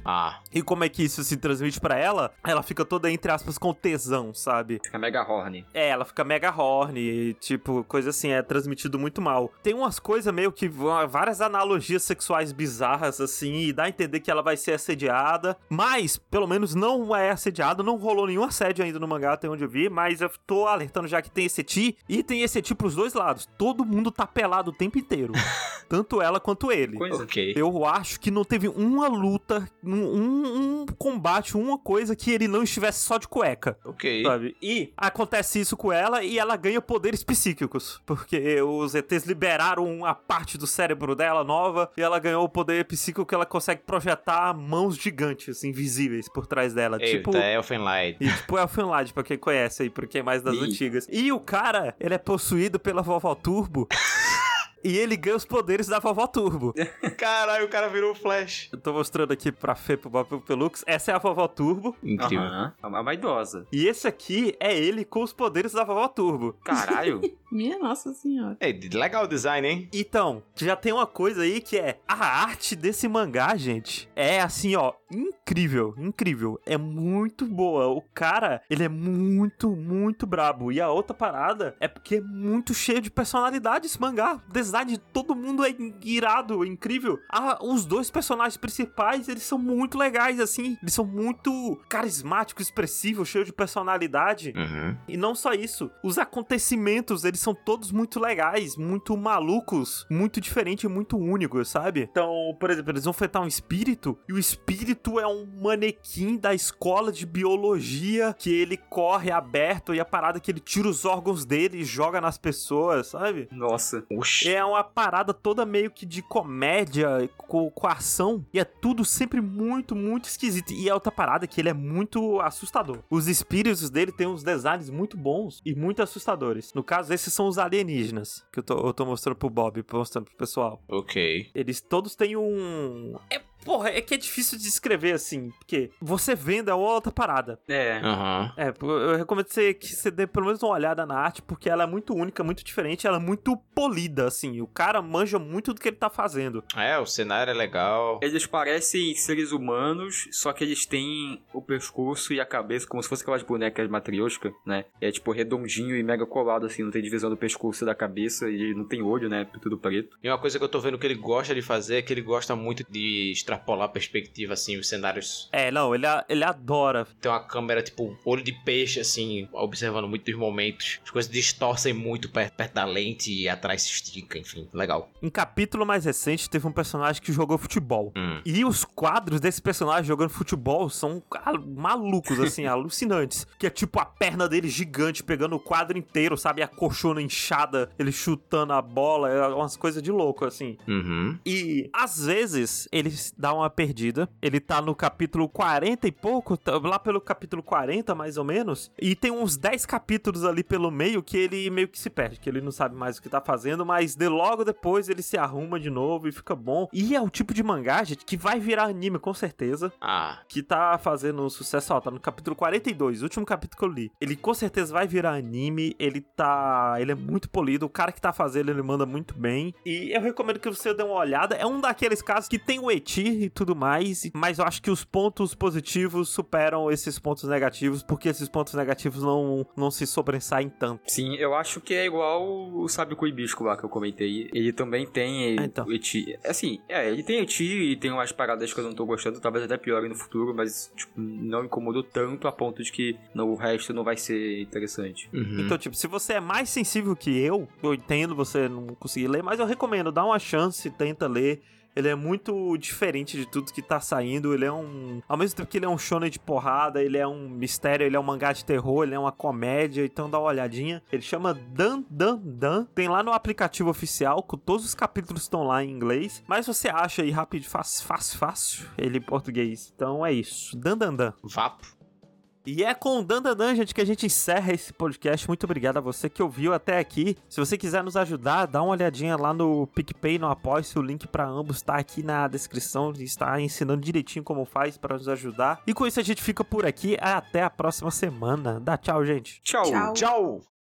Ah, E como é que isso se transmite pra ela? Ela fica toda, entre aspas, com tesão, sabe? Fica mega horny. É, ela fica mega horny, tipo, coisa assim, é transmitido muito mal. Tem umas coisas meio que vão- várias analogias sexuais bizarras, assim, e dá a entender que ela vai ser assediada, mas, pelo menos, não é assediada, não rolou nenhum assédio ainda no mangá, até onde eu vi, mas eu tô alertando já que tem esse ti, e tem esse ti pros dois lados. Todo mundo tá pelado o tempo inteiro. tanto ela quanto ele. Coisa. ok. Eu acho que não teve uma luta, um, um- um combate, uma coisa que ele não estivesse só de cueca. Ok. Sabe? E acontece isso com ela e ela ganha poderes psíquicos. Porque os ETs liberaram uma parte do cérebro dela nova e ela ganhou o poder psíquico que ela consegue projetar mãos gigantes, invisíveis por trás dela. Eita, tipo. é Elfenlight. E tipo Elfenlight, pra quem conhece aí, pra quem é mais das Ih. antigas. E o cara, ele é possuído pela vovó Turbo. e ele ganha os poderes da vovó Turbo. Caralho, o cara virou o Flash. Eu tô mostrando aqui pra Fê, pro Bob e pro Pelux. Essa é a vovó Turbo. Incrível. Aham. A mais idosa. E esse aqui é ele com os poderes da vovó Turbo. Caralho. Minha nossa senhora. É, legal o design, hein? Então, já tem uma coisa aí que é a arte desse mangá, gente. É assim, ó, incrível, incrível. É muito boa. O cara, ele é muito, muito brabo. E a outra parada é porque é muito cheio de personalidade esse mangá. O design de todo mundo é irado, é incrível. Ah, os dois personagens principais, eles são muito legais, assim. Eles são muito carismáticos, expressivos, cheios de personalidade. Uhum. E não só isso, os acontecimentos, eles são todos muito legais, muito malucos, muito diferentes e muito únicos, sabe? Então, por exemplo, eles vão enfrentar um espírito, e o espírito é um manequim da escola de biologia que ele corre aberto e a parada é que ele tira os órgãos dele e joga nas pessoas, sabe? Nossa. Oxi. É uma parada toda meio que de comédia com, com ação. E é tudo sempre muito, muito esquisito. E a outra parada é que ele é muito assustador. Os espíritos dele têm uns designs muito bons e muito assustadores. No caso, esses são os alienígenas. Que eu tô, eu tô mostrando pro Bob, mostrando pro pessoal. Ok. Eles todos têm um. É, porra, é que é difícil de escrever assim. Porque você vendo é outra parada. É. Aham. É, eu recomendo que você, que você dê pelo menos uma olhada na arte, porque ela é muito única, muito diferente, ela é muito polida, assim. O cara manja muito do que ele tá fazendo. É, o cenário é legal. Eles parecem seres humanos, só que eles têm o pescoço e a cabeça como se fosse aquelas bonecas matriosca, né? É tipo redondinho e mega colado, assim, não tem divisão do pescoço e da cabeça e não tem olho, né? Tudo preto. E uma coisa que eu tô vendo que ele gosta de fazer é que ele gosta muito de extrapolar a perspectiva, assim, os cenários. É, não, ele, a- ele adora. Tem uma câmera, tipo, olho de peixe, assim, observando muito os momentos. As coisas distorcem muito perto, perto da lente e atrás se estica, enfim. Legal. Em capítulo mais recente, teve um personagem que jogou futebol. Hum. E os quadros desse personagem jogando futebol são malucos, assim, alucinantes. Que é tipo a perna dele gigante, pegando o quadro inteiro, sabe? A colchona inchada, ele chutando a bola, é umas coisas de louco, assim. Uhum. E às vezes ele dá uma perdida. Ele tá no capítulo 40 e pouco, tá lá pelo capítulo 40 mais ou menos. E tem uns 10 capítulos ali pelo meio que ele meio que se perde, que ele não sabe mais o que tá fazendo, mas de logo depois ele se arruma de novo e fica bom. E é o tipo de mangá, gente, que vai virar anime com certeza. Ah, Que tá fazendo um sucesso, ó, tá no capítulo 42, último capítulo que eu li. Ele com certeza vai virar anime, ele tá. Ele é muito polido, o cara que tá fazendo ele manda muito bem. E eu recomendo que você dê uma olhada. É um daqueles casos que tem o Eti e tudo mais, mas eu acho que os pontos positivos superam esses pontos negativos, porque esses pontos negativos não, não se sobressaem tanto. Sim, eu acho que é igual o Sábio com Hibisco lá que eu comentei. Ele também tem Ah, então. o eti. Assim, é, ele tem eti e tem umas paradas que eu não tô gostando, talvez até piorem no futuro, mas tipo, não incomodou tanto a ponto de que no, o resto não vai ser interessante. Uhum. Então, tipo, se você é mais sensível que eu, eu entendo você não conseguir ler, mas eu recomendo, dá uma chance, tenta ler. Ele é muito diferente de tudo que tá saindo. Ele é um. Ao mesmo tempo que ele é um shonen de porrada, ele é um mistério, ele é um mangá de terror, ele é uma comédia. Então dá uma olhadinha. Ele chama Dan Dan Dan. Tem lá no aplicativo oficial, com todos os capítulos estão lá em inglês. Mas você acha aí rápido, fácil, fácil, fácil, ele em português. Então é isso. Dan Dan Dan. Vapo. E é com o Dandadan, gente, que a gente encerra esse podcast. Muito obrigado a você que ouviu até aqui. Se você quiser nos ajudar, dá uma olhadinha lá no PicPay, no Apoia-se. O link para ambos está aqui na descrição. Está ensinando direitinho como faz para nos ajudar. E com isso a gente fica por aqui. Até a próxima semana. Dá tchau, gente. Tchau! Tchau. Tchau.